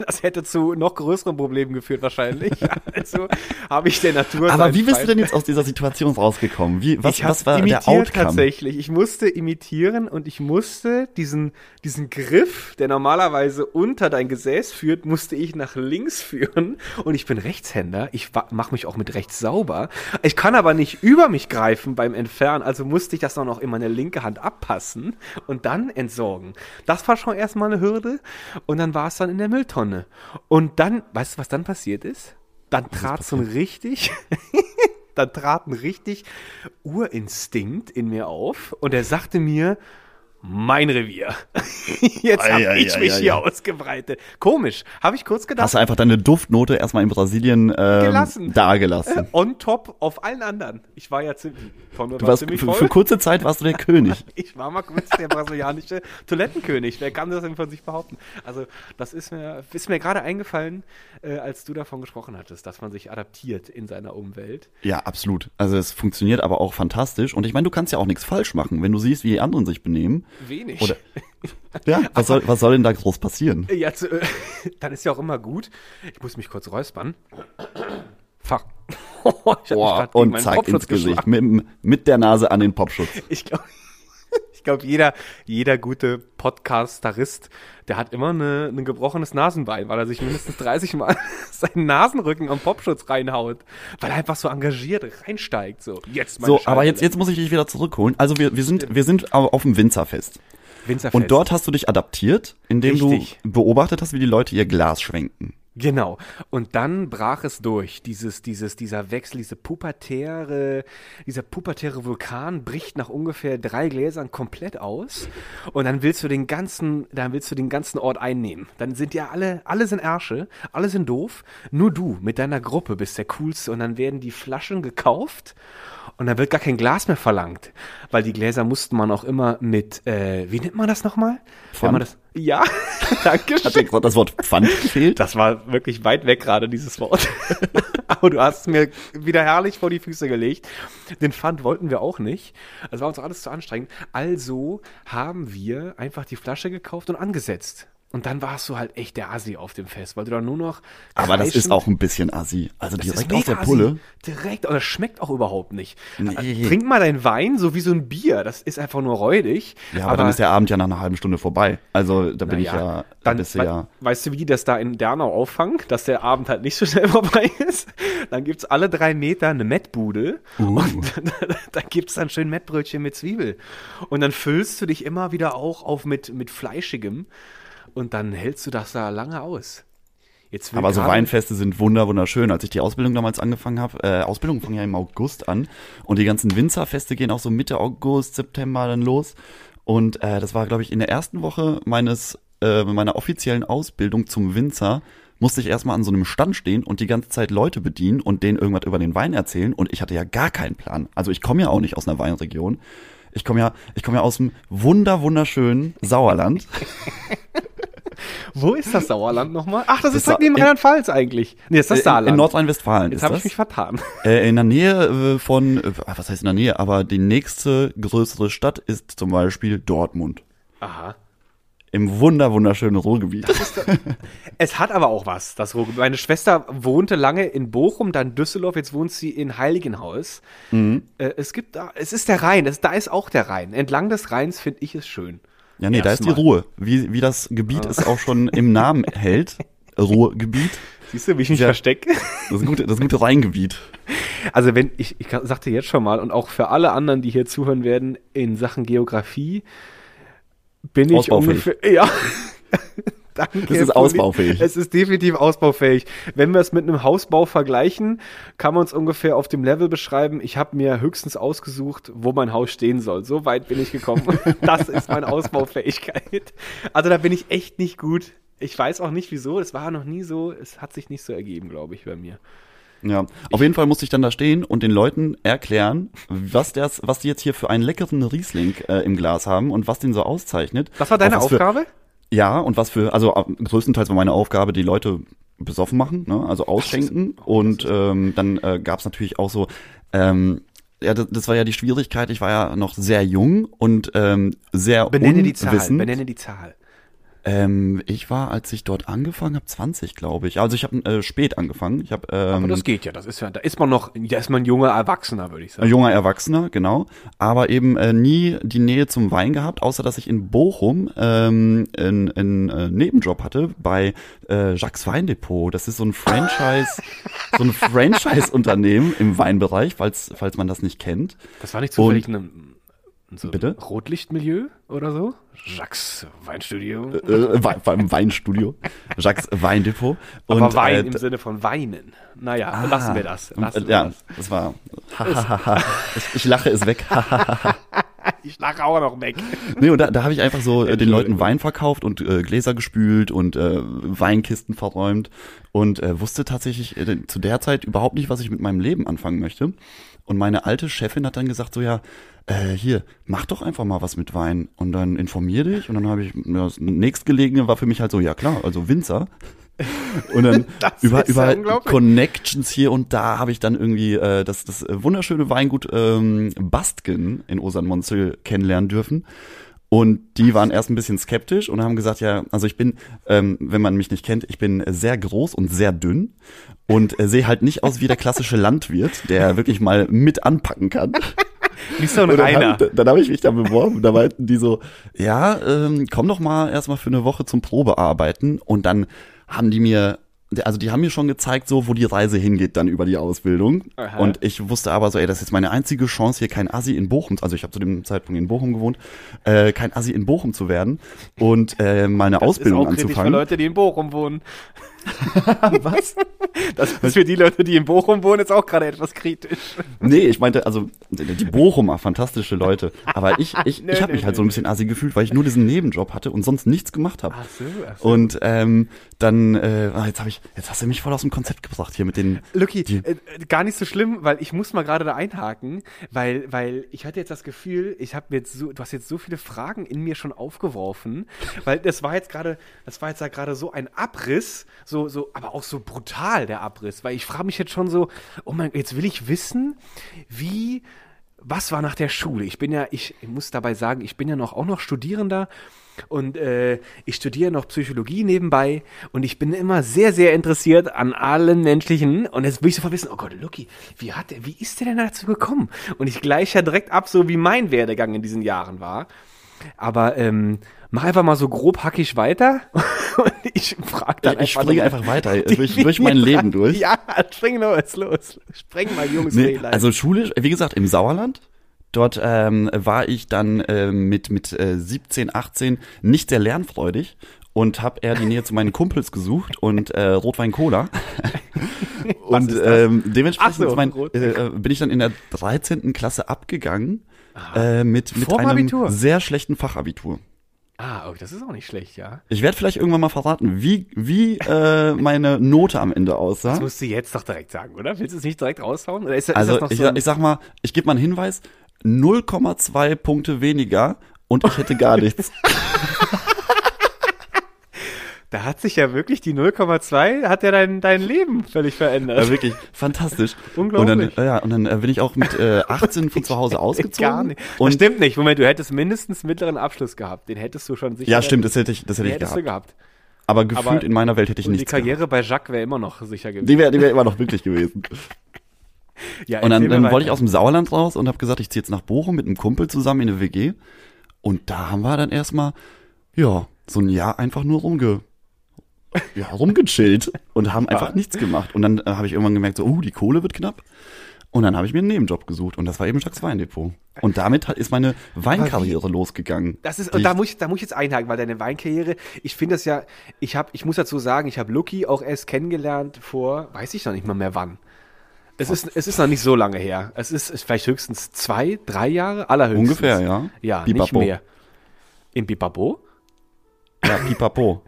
Das hätte zu noch größeren Problemen geführt wahrscheinlich. Also habe ich der Natur. Aber wie bist du denn jetzt aus dieser Situation rausgekommen? Wie, was, ich was war imitiert der Outcome? tatsächlich. Ich musste imitieren und ich musste diesen, diesen Griff, der normalerweise unter dein Gesäß führt, musste ich nach links führen. Und ich bin Rechtshänder. Ich mache mich auch mit rechts sauber. Ich kann aber nicht über mich greifen beim Entfernen. Also musste ich das dann auch in meine linke Hand abpassen und dann entsorgen. Das war schon erstmal eine Hürde. Und dann war es dann in der Mülltonne. Und dann, weißt du, was dann passiert ist? Dann trat so ein richtig, dann trat ein richtig Urinstinkt in mir auf und er sagte mir, mein Revier. Jetzt habe ich mich hier ei. ausgebreitet. Komisch. Habe ich kurz gedacht. Hast du einfach deine Duftnote erstmal in Brasilien ähm, Gelassen. da gelassen. On top auf allen anderen. Ich war ja ziemlich, Tonne Du war warst, ziemlich für, voll. für kurze Zeit warst du der König. Ich war mal kurz der brasilianische Toilettenkönig. Wer kann das denn von sich behaupten? Also, das ist mir, ist mir gerade eingefallen, äh, als du davon gesprochen hattest, dass man sich adaptiert in seiner Umwelt. Ja, absolut. Also es funktioniert aber auch fantastisch. Und ich meine, du kannst ja auch nichts falsch machen, wenn du siehst, wie die anderen sich benehmen. Wenig. Oder ja, was soll, was soll denn da groß passieren? Ja, zu, dann ist ja auch immer gut. Ich muss mich kurz räuspern. Fuck. ich hab mich Boah, grad gegen und zack Popschutz ins Gesicht. Mit, mit der Nase an den Popschutz. Ich glaube, ich glaub, jeder, jeder gute Podcasterist, der hat immer eine, ein gebrochenes Nasenbein, weil er sich mindestens 30 Mal seinen Nasenrücken am Popschutz reinhaut, weil er einfach so engagiert reinsteigt. So, jetzt meine So, aber jetzt, jetzt muss ich dich wieder zurückholen. Also wir, wir sind, wir sind auf dem Winzerfest. Winzerfest. Und dort hast du dich adaptiert, indem Richtig. du beobachtet hast, wie die Leute ihr Glas schwenken. Genau. Und dann brach es durch. Dieses, dieses, dieser Wechsel, diese pubertäre, dieser pubertäre Vulkan bricht nach ungefähr drei Gläsern komplett aus. Und dann willst du den ganzen, dann willst du den ganzen Ort einnehmen. Dann sind ja alle, alle sind Ärsche, alle sind doof. Nur du mit deiner Gruppe bist der coolste. Und dann werden die Flaschen gekauft. Und dann wird gar kein Glas mehr verlangt. Weil die Gläser musste man auch immer mit, äh, wie nennt man das nochmal? Wenn Pfand? man das, ja, danke Hat dir gerade das Wort Pfand gefehlt? das war wirklich weit weg gerade, dieses Wort. Aber du hast es mir wieder herrlich vor die Füße gelegt. Den Pfand wollten wir auch nicht. Das war uns alles zu anstrengend. Also haben wir einfach die Flasche gekauft und angesetzt. Und dann warst du halt echt der Assi auf dem Fest, weil du dann nur noch. Aber das ist auch ein bisschen assi. Also das direkt aus der Pulle. assi. Direkt, und das schmeckt auch überhaupt nicht. Nee. Trink mal dein Wein so wie so ein Bier. Das ist einfach nur räudig. Ja, aber, dann ist der Abend ja nach einer halben Stunde vorbei. Also da bin ich Naja, ja, da dann, bist du ja. Weißt du, wie die das da in Dernau auffangen, dass der Abend halt nicht so schnell vorbei ist? Dann gibt's alle drei Meter eine Mettbude Uh. und da gibt's dann schön Mettbrötchen mit Zwiebel. Und dann füllst du dich immer wieder auch auf mit, mit Fleischigem und dann hältst du das da lange aus. Aber so Weinfeste sind wunder wunderschön. Als ich die Ausbildung damals angefangen habe, äh, Ausbildung fangen ja im August an und die ganzen Winzerfeste gehen auch so Mitte August, September dann los. Und äh, das war, glaube ich, in der ersten Woche meines äh, meiner offiziellen Ausbildung zum Winzer musste ich erstmal an so einem Stand stehen und die ganze Zeit Leute bedienen und denen irgendwas über den Wein erzählen und ich hatte ja gar keinen Plan. Also ich komme ja auch nicht aus einer Weinregion. Ich komme ja, ich komme ja aus dem wunder wunderschönen Sauerland. Wo ist das Sauerland nochmal? Ach, das, Das ist direkt neben in- Rheinland-Pfalz eigentlich. Nee, ist das Äh, in, Saarland. in Nordrhein-Westfalen Jetzt habe ich mich vertan. Äh, in der Nähe äh, von, äh, was heißt in der Nähe, aber die nächste größere Stadt ist zum Beispiel Dortmund. Aha. Im wunder wunderschönen Ruhrgebiet. Es hat aber auch was. Das Ruhrgebiet. Meine Schwester wohnte lange in Bochum, dann Düsseldorf, jetzt wohnt sie in Heiligenhaus. Mhm. Äh, es gibt da, es ist der Rhein, es, da ist auch der Rhein. Entlang des Rheins finde ich es schön. Ja, nee, da ist die. Ruhe. Wie, wie das Gebiet es auch schon im Namen hält. Ruhrgebiet. Siehst du, wie ich mich Ja. verstecke? Das gute, das gute Rheingebiet. Also wenn, ich, ich sagte jetzt schon mal und auch für alle anderen, die hier zuhören werden, in Sachen Geografie bin ich ungefähr, ja. Danke. Es ist ausbaufähig. Es ist definitiv ausbaufähig. Wenn wir es mit einem Hausbau vergleichen, kann man es ungefähr auf dem Level beschreiben. Ich habe mir höchstens ausgesucht, wo mein Haus stehen soll. So weit bin ich gekommen. Das ist meine Ausbaufähigkeit. Also da bin ich echt nicht gut. Ich weiß auch nicht wieso. Es war noch nie so. Es hat sich nicht so ergeben, glaube ich, bei mir. Ja, auf jeden Fall musste ich dann da stehen und den Leuten erklären, was das, was die jetzt hier für einen leckeren Riesling äh, im Glas haben und was den so auszeichnet. Das war deine was für- Aufgabe? Ja, und was für, also äh, größtenteils war meine Aufgabe, die Leute besoffen machen, ne? also ausschenken. Und ähm, dann äh, gab es natürlich auch so, ähm, ja, das, das war ja die Schwierigkeit, ich war ja noch sehr jung und ähm, sehr Benenne die Zahl. Benenne die Zahl. Ähm, ich war, als ich dort angefangen habe, 20, glaube ich. Also ich habe äh, spät angefangen. Ich habe ähm, Aber das geht ja. Das ist ja, da ist man noch, da ist man junger Erwachsener, würde ich Ein sagen. junger Erwachsener, genau. Aber eben äh, nie die Nähe zum Wein gehabt, außer dass ich in Bochum ähm, einen einen, äh, Nebenjob hatte bei äh, Jacques Weindepot. Das ist so ein Franchise, so ein Franchise-Unternehmen im Weinbereich, falls, falls man das nicht kennt. Das war nicht zufällig ein, so Bitte? Rotlichtmilieu oder so? Jacques Weinstudio. Äh, beim Weinstudio. Jacques Weindepot. Aber Wein äh, im Sinne von Weinen. Naja, ah, lassen wir das. Lassen äh, wir ja, das. das war. ich, ich lache es weg. Ich lache auch noch weg. Nee, und da, da habe ich einfach so äh, den Leuten. Wein verkauft und äh, Gläser gespült und äh, Weinkisten verräumt und äh, wusste tatsächlich äh, zu der Zeit überhaupt nicht, was ich mit meinem Leben anfangen möchte. Und meine alte Chefin hat dann gesagt so, ja, äh, hier, mach doch einfach mal was mit Wein und dann informier dich. Und dann habe ich, ja, das nächstgelegene war für mich halt so, ja klar, also Winzer. Und dann Das über, ja über. Connections hier und da habe ich dann irgendwie äh, das, das wunderschöne Weingut ähm, Bastgen in Osern-Monzel kennenlernen dürfen. Und die waren erst ein bisschen skeptisch und haben gesagt, ja, also ich bin, ähm, wenn man mich nicht kennt, ich bin sehr groß und sehr dünn und äh, sehe halt nicht aus wie der klassische Landwirt, der wirklich mal mit anpacken kann. Wie so ein Und dann Rainer. hab, dann habe ich mich da beworben. Da meinten die so, ja, ähm, komm doch mal erstmal für eine Woche zum Probearbeiten. Und dann haben die mir, also die haben mir schon gezeigt, so wo die Reise hingeht dann über die Ausbildung. Aha. Und ich wusste aber so, ey, das ist jetzt meine einzige Chance, hier kein Assi in Bochum, also ich habe zu dem Zeitpunkt in Bochum gewohnt, äh, kein Assi in Bochum zu werden und äh, mal eine Das Ausbildung ist auch kritisch für anzufangen. Leute, die in Bochum wohnen. Was? Das ist für die Leute, die in Bochum wohnen, jetzt auch gerade etwas kritisch. Nee, ich meinte, also die Bochumer, fantastische Leute. Aber ich, ich, Nö, ich habe nö, mich halt nö, so ein bisschen assi gefühlt, weil ich nur diesen Nebenjob hatte und sonst nichts gemacht habe. so, ach so. Und ähm, dann, äh, ah, jetzt habe ich, jetzt hast du mich voll aus dem Konzept gebracht hier mit den. Lucky, äh, äh, gar nicht so schlimm, weil ich muss mal gerade da einhaken, weil, weil ich hatte jetzt das Gefühl, ich habe jetzt so, du hast jetzt so viele Fragen in mir schon aufgeworfen, weil das war jetzt gerade, das war jetzt da gerade so ein Abriss, so, so, aber auch so brutal der Abriss, weil ich frage mich jetzt schon so, oh mein, jetzt will ich wissen, wie, was war nach der Schule? Ich bin ja, ich, ich muss dabei sagen, ich bin ja noch auch noch Studierender und äh, ich studiere noch Psychologie nebenbei und ich bin immer sehr, sehr interessiert an allen menschlichen und jetzt will ich sofort wissen, oh Gott, Lucky, wie hat der, wie ist der denn dazu gekommen? Und ich gleiche ja direkt ab, so wie mein Werdegang in diesen Jahren war. Aber ähm, mach einfach mal so grob hackig weiter und ich frage dann ich springe einfach weiter durch, durch mein Leben durch. Ja, spring los, los. Spring mal, Jungs. Nee, Rehlein. also schulisch, wie gesagt, im Sauerland. Dort ähm, war ich dann ähm, mit, mit äh, 17, 18 nicht sehr lernfreudig und habe eher die Nähe zu meinen Kumpels gesucht und äh, Rotwein Cola. und ähm, dementsprechend so, mein, äh, äh, bin ich dann in der 13. Klasse abgegangen äh, mit, mit Vorm einem Abitur? sehr schlechten Fachabitur. Ah, oh, das ist auch nicht schlecht, ja. Ich werde vielleicht irgendwann mal verraten, wie, wie äh, meine Note am Ende aussah. Das musst du jetzt doch direkt sagen, oder? Willst du es nicht direkt raushauen? Oder ist, ist Also noch ich, so ich sag mal, ich gebe mal einen Hinweis, 0,2 Punkte weniger und ich hätte gar nichts. Da hat sich ja wirklich die 0,2, hat ja dein, dein Leben völlig verändert. Äh, wirklich fantastisch. Unglaublich. Und dann, ja, und dann äh, bin ich auch mit äh, 18 von zu Hause ausgezogen. Gar nicht. Das Und stimmt nicht. Moment, du hättest mindestens mittleren Abschluss gehabt. Den hättest du schon sicher. ja, stimmt, das hätte ich, das hätte ich gehabt. gehabt. Aber gefühlt Aber- in meiner Welt hätte ich Und die nichts gehabt. Karriere bei Jacques wäre immer noch sicher gewesen. Die wäre die wär immer noch möglich gewesen. Ja, Und dann, dann wollte ich aus dem Sauerland raus und habe gesagt, ich ziehe jetzt nach Bochum mit einem Kumpel zusammen in eine WG. Und da haben wir dann erstmal, ja, so ein Jahr einfach nur rumge, ja, rumgechillt und haben einfach nichts gemacht. Und dann äh, habe ich irgendwann gemerkt, so, uh, die Kohle wird knapp. Und dann habe ich mir einen Nebenjob gesucht und das war eben Jacques Weindepot. Und damit hat, ist meine Weinkarriere losgegangen. Das ist, und da muss, ich, da muss ich jetzt einhaken, weil deine Weinkarriere, ich finde das ja, ich habe, ich muss dazu sagen, ich habe Lucky auch erst kennengelernt vor, weiß ich noch nicht mal mehr wann. Es ist, es ist noch nicht so lange her. Es ist, ist vielleicht höchstens zwei, drei Jahre, allerhöchstens. Ungefähr, ja. Ja, nicht Pipapo. mehr. Im Bibabo? Ja, pipapo.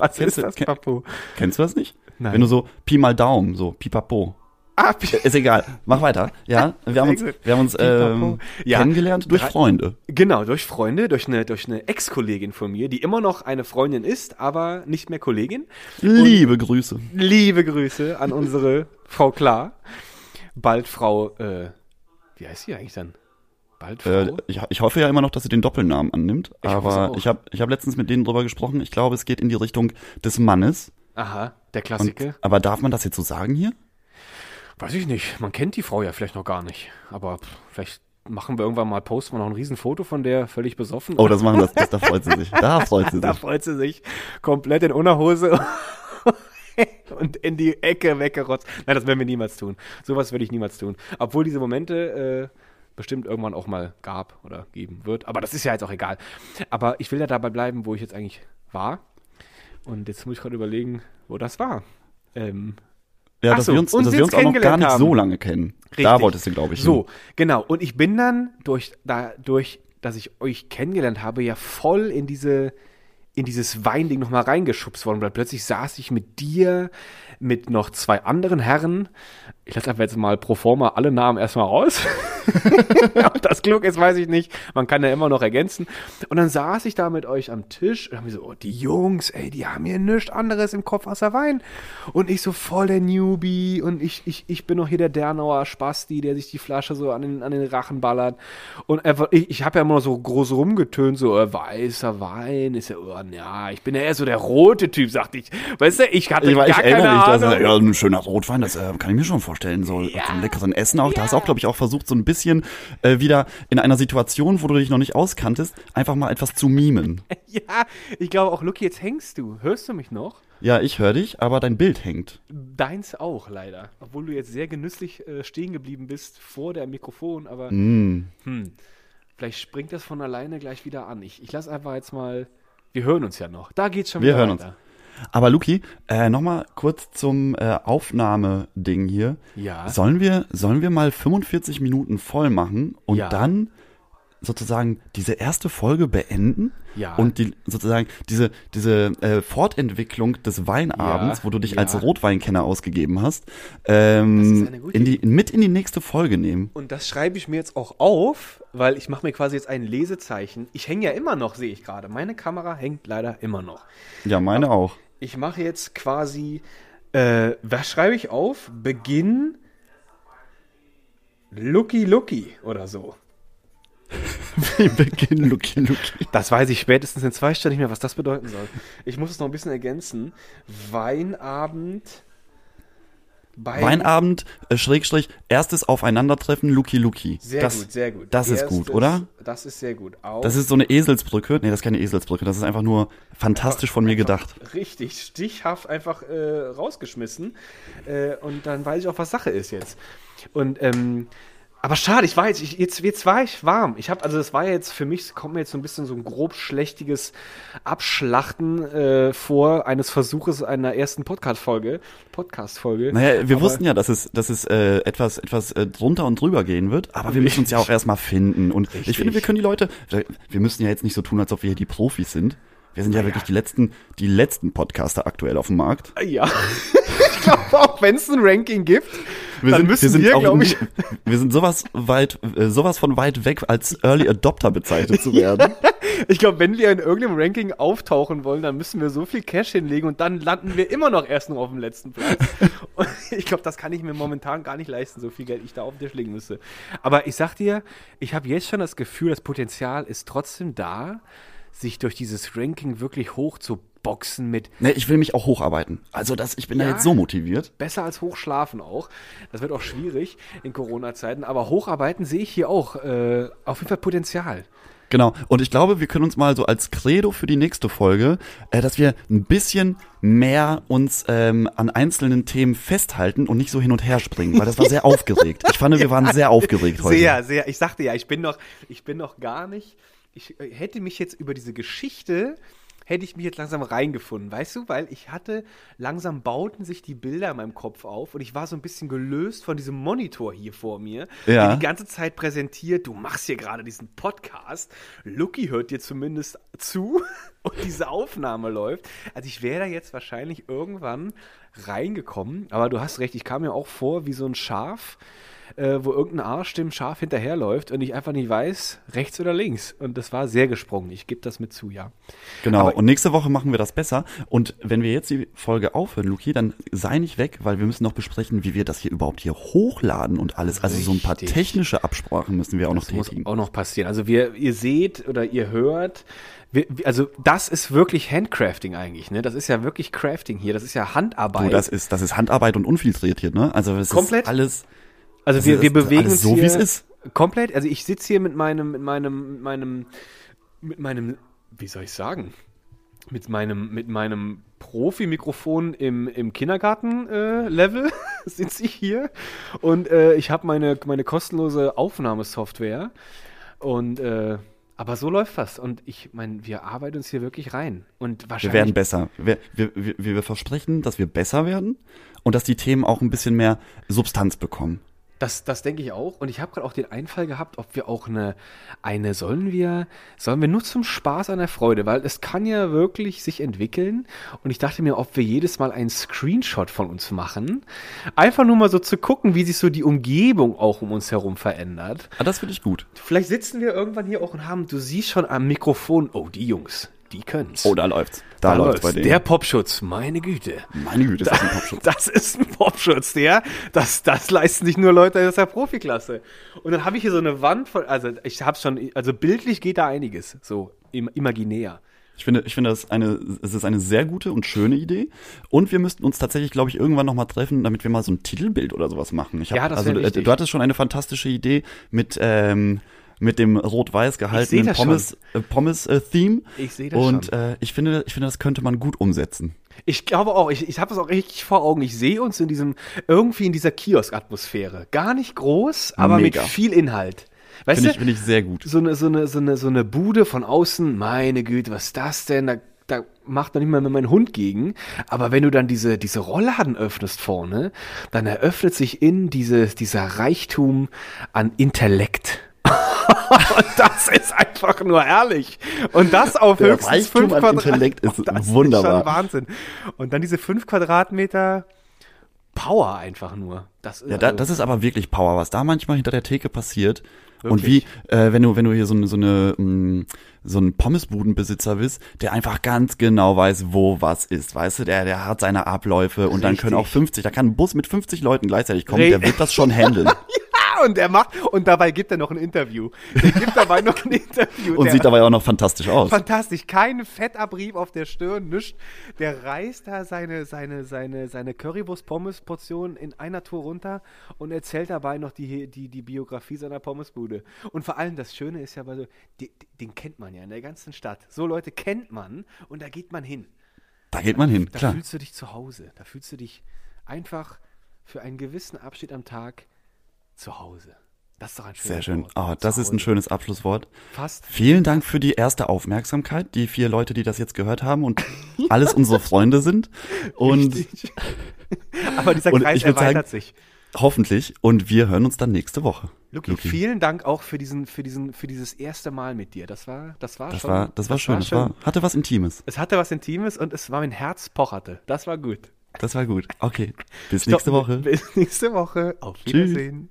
Was Kennst ist du- das, kenn- Papo? Kennst du das nicht? Nein. Wenn du so Pi mal Daumen, so pipapo. Ah, Pi- Ist egal, mach weiter. Ja, wir haben uns, wir haben uns ähm, Ja. kennengelernt durch Freunde. Genau, durch Freunde, durch eine, durch eine Ex-Kollegin von mir, die immer noch eine Freundin ist, aber nicht mehr Kollegin. Liebe Grüße. Liebe Grüße an unsere Frau Klar. Bald Frau, äh, wie heißt sie eigentlich dann? Bald Frau? Äh, ich, ich hoffe ja immer noch, dass sie den Doppelnamen annimmt. Ich aber ich habe ich hab letztens mit denen drüber gesprochen. Ich glaube, es geht in die Richtung des Mannes. Aha, der Und, Klassiker. aber darf man das jetzt so sagen hier? Weiß ich nicht. Man kennt die Frau ja vielleicht noch gar nicht. Aber pff, vielleicht machen wir irgendwann mal, posten wir noch ein Riesenfoto von der, völlig besoffen. Oh, das machen das, das da freut sie sich. Da freut sie da sich. freut sie sich komplett in Unterhose und in die Ecke weggerotzt. Nein, das werden wir niemals tun. Sowas würde ich niemals tun. Obwohl diese Momente äh, bestimmt irgendwann auch mal gab oder geben wird. Aber das ist ja jetzt auch egal. Aber ich will ja dabei bleiben, wo ich jetzt eigentlich war. Und jetzt muss ich gerade überlegen, wo das war. Ähm, Ja, dass so, wir uns, uns dass wir uns auch noch gar nicht haben. so lange kennen. Da Richtig. wolltest du, glaube ich. So, hin. genau. Und ich bin dann durch, dadurch, dass ich euch kennengelernt habe, ja voll in diese, in dieses Weinding nochmal reingeschubst worden, weil plötzlich saß ich mit dir, mit noch zwei anderen Herren. Ich lasse einfach jetzt mal pro forma alle Namen erstmal raus. Ob das klug ist, weiß ich nicht. Man kann ja immer noch ergänzen. Und dann saß ich da mit euch am Tisch und haben so, oh, die Jungs, ey, die haben hier nichts anderes im Kopf außer Wein. Und ich so voll der Newbie und ich, ich, ich bin noch hier der Dernauer Spasti, der sich die Flasche so an den, an den Rachen ballert. Und einfach, ich, ich habe ja immer noch so groß rumgetönt, so äh, weißer Wein ist ja, oh, ja, ich bin ja eher so der rote Typ, sagte ich. Weißt du, ich hatte Ich, war- ich gar erinnere keine mich, dass, Ahnung. ja, ein schöner Rotwein, das äh, kann ich mir schon vorstellen. So Ja. zum leckeren Essen auch. Da hast du auch, glaube ich, auch versucht, so ein bisschen äh, wieder in einer Situation, wo du dich noch nicht auskanntest, einfach mal etwas zu mimen. Ja, ich glaube auch, Lucky, jetzt hängst du. Hörst du mich noch? Ja, ich höre dich, aber dein Bild hängt. Deins auch, leider. Obwohl du jetzt sehr genüsslich äh, stehen geblieben bist vor der Mikrofon, aber Mm. hm, vielleicht springt das von alleine gleich wieder an. Ich, ich lasse einfach jetzt mal. Wir hören uns ja noch. Da geht's schon Wir wieder hören uns. weiter. Aber Luki, äh, nochmal kurz zum äh, Aufnahmeding hier. Ja. Sollen wir, sollen wir mal 45 Minuten voll machen und Ja. dann sozusagen diese erste Folge beenden Ja. und die sozusagen diese diese äh, Fortentwicklung des Weinabends, Ja, wo du dich ja. als Rotweinkenner ausgegeben hast, ähm, in die, mit in die nächste Folge nehmen. Und das schreibe ich mir jetzt auch auf, weil ich mache mir quasi jetzt ein Lesezeichen. Ich hänge ja immer noch, sehe ich gerade. Meine Kamera hängt leider immer noch. Ja, meine auch. Ich mache jetzt quasi, äh, was schreibe ich auf? Beginn Lucky Lucky oder so. Wir beginnen, Luki, Luki. Das weiß ich spätestens in zwei Stunden nicht mehr, was das bedeuten soll. Ich muss es noch ein bisschen ergänzen. Weinabend Weinabend, äh, Schrägstrich, erstes Aufeinandertreffen, Luki, Luki. Sehr das, gut, sehr gut. Das ist gut, Erstes- oder? Das ist sehr gut. Auch Das ist so eine Eselsbrücke. Nee, das ist keine Eselsbrücke. Das ist einfach nur fantastisch von mir gedacht. richtig stichhaft einfach äh, rausgeschmissen. Äh, und dann weiß ich auch, was Sache ist jetzt. Und ähm, Aber schade, ich war jetzt, ich, jetzt, jetzt war ich warm. Ich habe, also das war jetzt für mich, kommt mir jetzt so ein bisschen so ein grob schlechtiges Abschlachten äh, vor eines Versuches einer ersten Podcast-Folge. Podcast-Folge. Naja, wir Aber- wussten ja, dass es, dass es äh, etwas, etwas äh, drunter und drüber gehen wird, aber wir müssen uns ja auch erstmal finden. Und ich finde, wir können die Leute, wir müssen ja jetzt nicht so tun, als ob wir hier die Profis sind. Wir sind ja wirklich die letzten, die letzten Podcaster aktuell auf dem Markt. Ja. ich glaube, auch wenn es ein Ranking gibt, Wir dann sind, müssen wir sind wir, glaube ich, wir sind sowas weit, äh, sowas von weit weg, als Early Adopter bezeichnet zu werden. ich glaube, wenn wir in irgendeinem Ranking auftauchen wollen, dann müssen wir so viel Cash hinlegen und dann landen wir immer noch erst noch auf dem letzten Platz. Und ich glaube, das kann ich mir momentan gar nicht leisten, so viel Geld ich da auf den Tisch legen müsste. Aber ich sag dir, ich habe jetzt schon das Gefühl, das Potenzial ist trotzdem da, sich durch dieses Ranking wirklich hoch zu boxen mit Ne, ich will mich auch hocharbeiten. Also das, ich bin da Ja. jetzt so motiviert. besser als hochschlafen auch. Das wird auch schwierig in Corona-Zeiten, aber hocharbeiten sehe ich hier auch äh, auf jeden Fall Potenzial. Genau. Und ich glaube, wir können uns mal so als Credo für die nächste Folge, äh, dass wir ein bisschen mehr uns ähm, an einzelnen Themen festhalten und nicht so hin und her springen, weil das war sehr aufgeregt. Ich fand, wir waren sehr aufgeregt heute. Sehr, sehr. Ich sagte ja, ich bin noch, ich bin noch gar nicht. Ich äh, hätte mich jetzt über diese Geschichte hätte ich mich jetzt langsam reingefunden, weißt du, weil ich hatte langsam bauten sich die Bilder in meinem Kopf auf und ich war so ein bisschen gelöst von diesem Monitor hier vor mir, Ja. der die ganze Zeit präsentiert, du machst hier gerade diesen Podcast, Lucky hört dir zumindest zu und diese Aufnahme läuft. Also ich wäre da jetzt wahrscheinlich irgendwann reingekommen, aber du hast recht, ich kam mir auch vor wie so ein Schaf, äh, wo irgendein Arsch dem Schaf hinterherläuft und ich einfach nicht weiß, rechts oder links. Und das war sehr gesprungen. Ich gebe das mit zu, ja. Genau. Aber- und nächste Woche machen wir das besser. Und wenn wir jetzt die Folge aufhören, Luki, dann sei nicht weg, weil wir müssen noch besprechen, wie wir das hier überhaupt hier hochladen und alles. Also so ein paar Richtig. technische Absprachen müssen wir auch noch Das muss tätigen. auch noch passieren. Also wir, ihr seht oder ihr hört, wir, also das ist wirklich Handcrafting eigentlich, ne? Das ist ja wirklich Crafting hier. Das ist ja Handarbeit. Du, das ist, das ist Handarbeit und unfiltriert hier, ne? Also es Komplett. ist alles. Also Das wir, wir bewegen uns so, hier wie es ist. komplett. Also ich sitze hier mit meinem, mit meinem, mit meinem, mit meinem, wie soll ich sagen, mit meinem, mit meinem Profi-Mikrofon im, im Kindergarten-Level sitze ich hier und äh, ich habe meine, meine kostenlose Aufnahmesoftware und äh, aber so läuft das und ich meine, wir arbeiten uns hier wirklich rein und Wir wahrscheinlich werden besser. Wir, wir, wir, wir versprechen, dass wir besser werden und dass die Themen auch ein bisschen mehr Substanz bekommen. Das, das denke ich auch. Und ich habe gerade auch den Einfall gehabt, ob wir auch eine, eine, sollen wir, sollen wir nur zum Spaß an der Freude, weil es kann ja wirklich sich entwickeln. Und ich dachte mir, ob wir jedes Mal einen Screenshot von uns machen. Einfach nur mal so zu gucken, wie sich so die Umgebung auch um uns herum verändert. Ah, das finde ich gut. Vielleicht sitzen wir irgendwann hier auch und haben, du siehst schon am Mikrofon, oh, die Jungs, die können's. Oh, da läuft's. Da, läuft's bei denen. Der Popschutz, meine Güte. Meine Güte, ist das ein Popschutz. Das ist ein Popschutz, der. Das, das leisten sich nur Leute aus der Profiklasse. Und dann habe ich hier so eine Wand von, also ich habe schon, also bildlich geht da einiges, so im, imaginär. Ich finde, ich finde, das ist eine, es ist eine sehr gute und schöne Idee. Und wir müssten uns tatsächlich, glaube ich, irgendwann nochmal treffen, damit wir mal so ein Titelbild oder sowas machen. Ich hab, Ja, das also, äh, wichtig. du hattest schon eine fantastische Idee mit, ähm, mit dem rot-weiß gehaltenen Pommes, äh, Pommes äh. Ich sehe das Und schon. äh, ich finde, ich finde, das könnte man gut umsetzen. Ich glaube auch, ich, ich habe es auch richtig vor Augen. Ich sehe uns in diesem, irgendwie in dieser Kiosk-Atmosphäre. Gar nicht groß, aber Mega. mit viel Inhalt. Weißt Finde ich, finde ich sehr gut. so eine, so eine, so eine, so eine Bude von außen, meine Güte, was ist das denn? Da, da macht noch nicht mal mehr mein Hund gegen. Aber wenn du dann diese, diese Rollladen öffnest vorne, dann eröffnet sich in diese, dieser Reichtum an Intellekt. Und das ist einfach nur herrlich. Und das auf Der höchstens Reichtum fünf an Quadrat- Intellekt ist das wunderbar. Ist schon Wahnsinn. Und dann diese fünf Quadratmeter Power einfach nur. Das, Ja, da, also- das ist aber wirklich Power, was da manchmal hinter der Theke passiert. Und Wirklich. wie, äh, wenn du, wenn du hier so eine, so eine, mh, so einen Pommesbudenbesitzer bist, der einfach ganz genau weiß, wo was ist, weißt du, der, der hat seine Abläufe und dann können auch Richtig. 50, da kann ein Bus mit 50 Leuten gleichzeitig kommen, Re- der wird das schon handeln und er macht, und dabei gibt er noch ein Interview. Der gibt dabei noch ein Interview. und der, sieht dabei auch noch fantastisch aus. Fantastisch, kein Fettabrieb auf der Stirn, nichts. Der reißt da seine, seine, seine, seine Currywurst-Pommes-Portion in einer Tour runter und erzählt dabei noch die, die, die Biografie seiner Pommesbude. Und vor allem das Schöne ist ja, bei so, die, den kennt man ja in der ganzen Stadt. So Leute kennt man und da geht man hin. Da geht man hin, Da klar. fühlst du dich zu Hause. Da fühlst du dich einfach für einen gewissen Abschnitt am Tag zu Hause. Das ist doch ein schönes Sehr schön. Wort. Oh, das ist ein schönes Abschlusswort. Fast. Vielen Dank für die erste Aufmerksamkeit, die vier Leute, die das jetzt gehört haben und alles unsere Freunde sind. Und Richtig. Aber dieser Kreis würd sagen, erweitert sich. hoffentlich. Und wir hören uns dann nächste Woche. Luki, vielen Dank auch für diesen, für diesen, für dieses erste Mal mit dir. Das war, das war Das schon. war, das war schön. Das war, hatte was Intimes. es hatte was Intimes und es war mein Herz pocherte. Das war gut. Das war gut. Okay. Bis nächste Stopp. Woche. Bis nächste Woche. Auf Tschüss. Wiedersehen.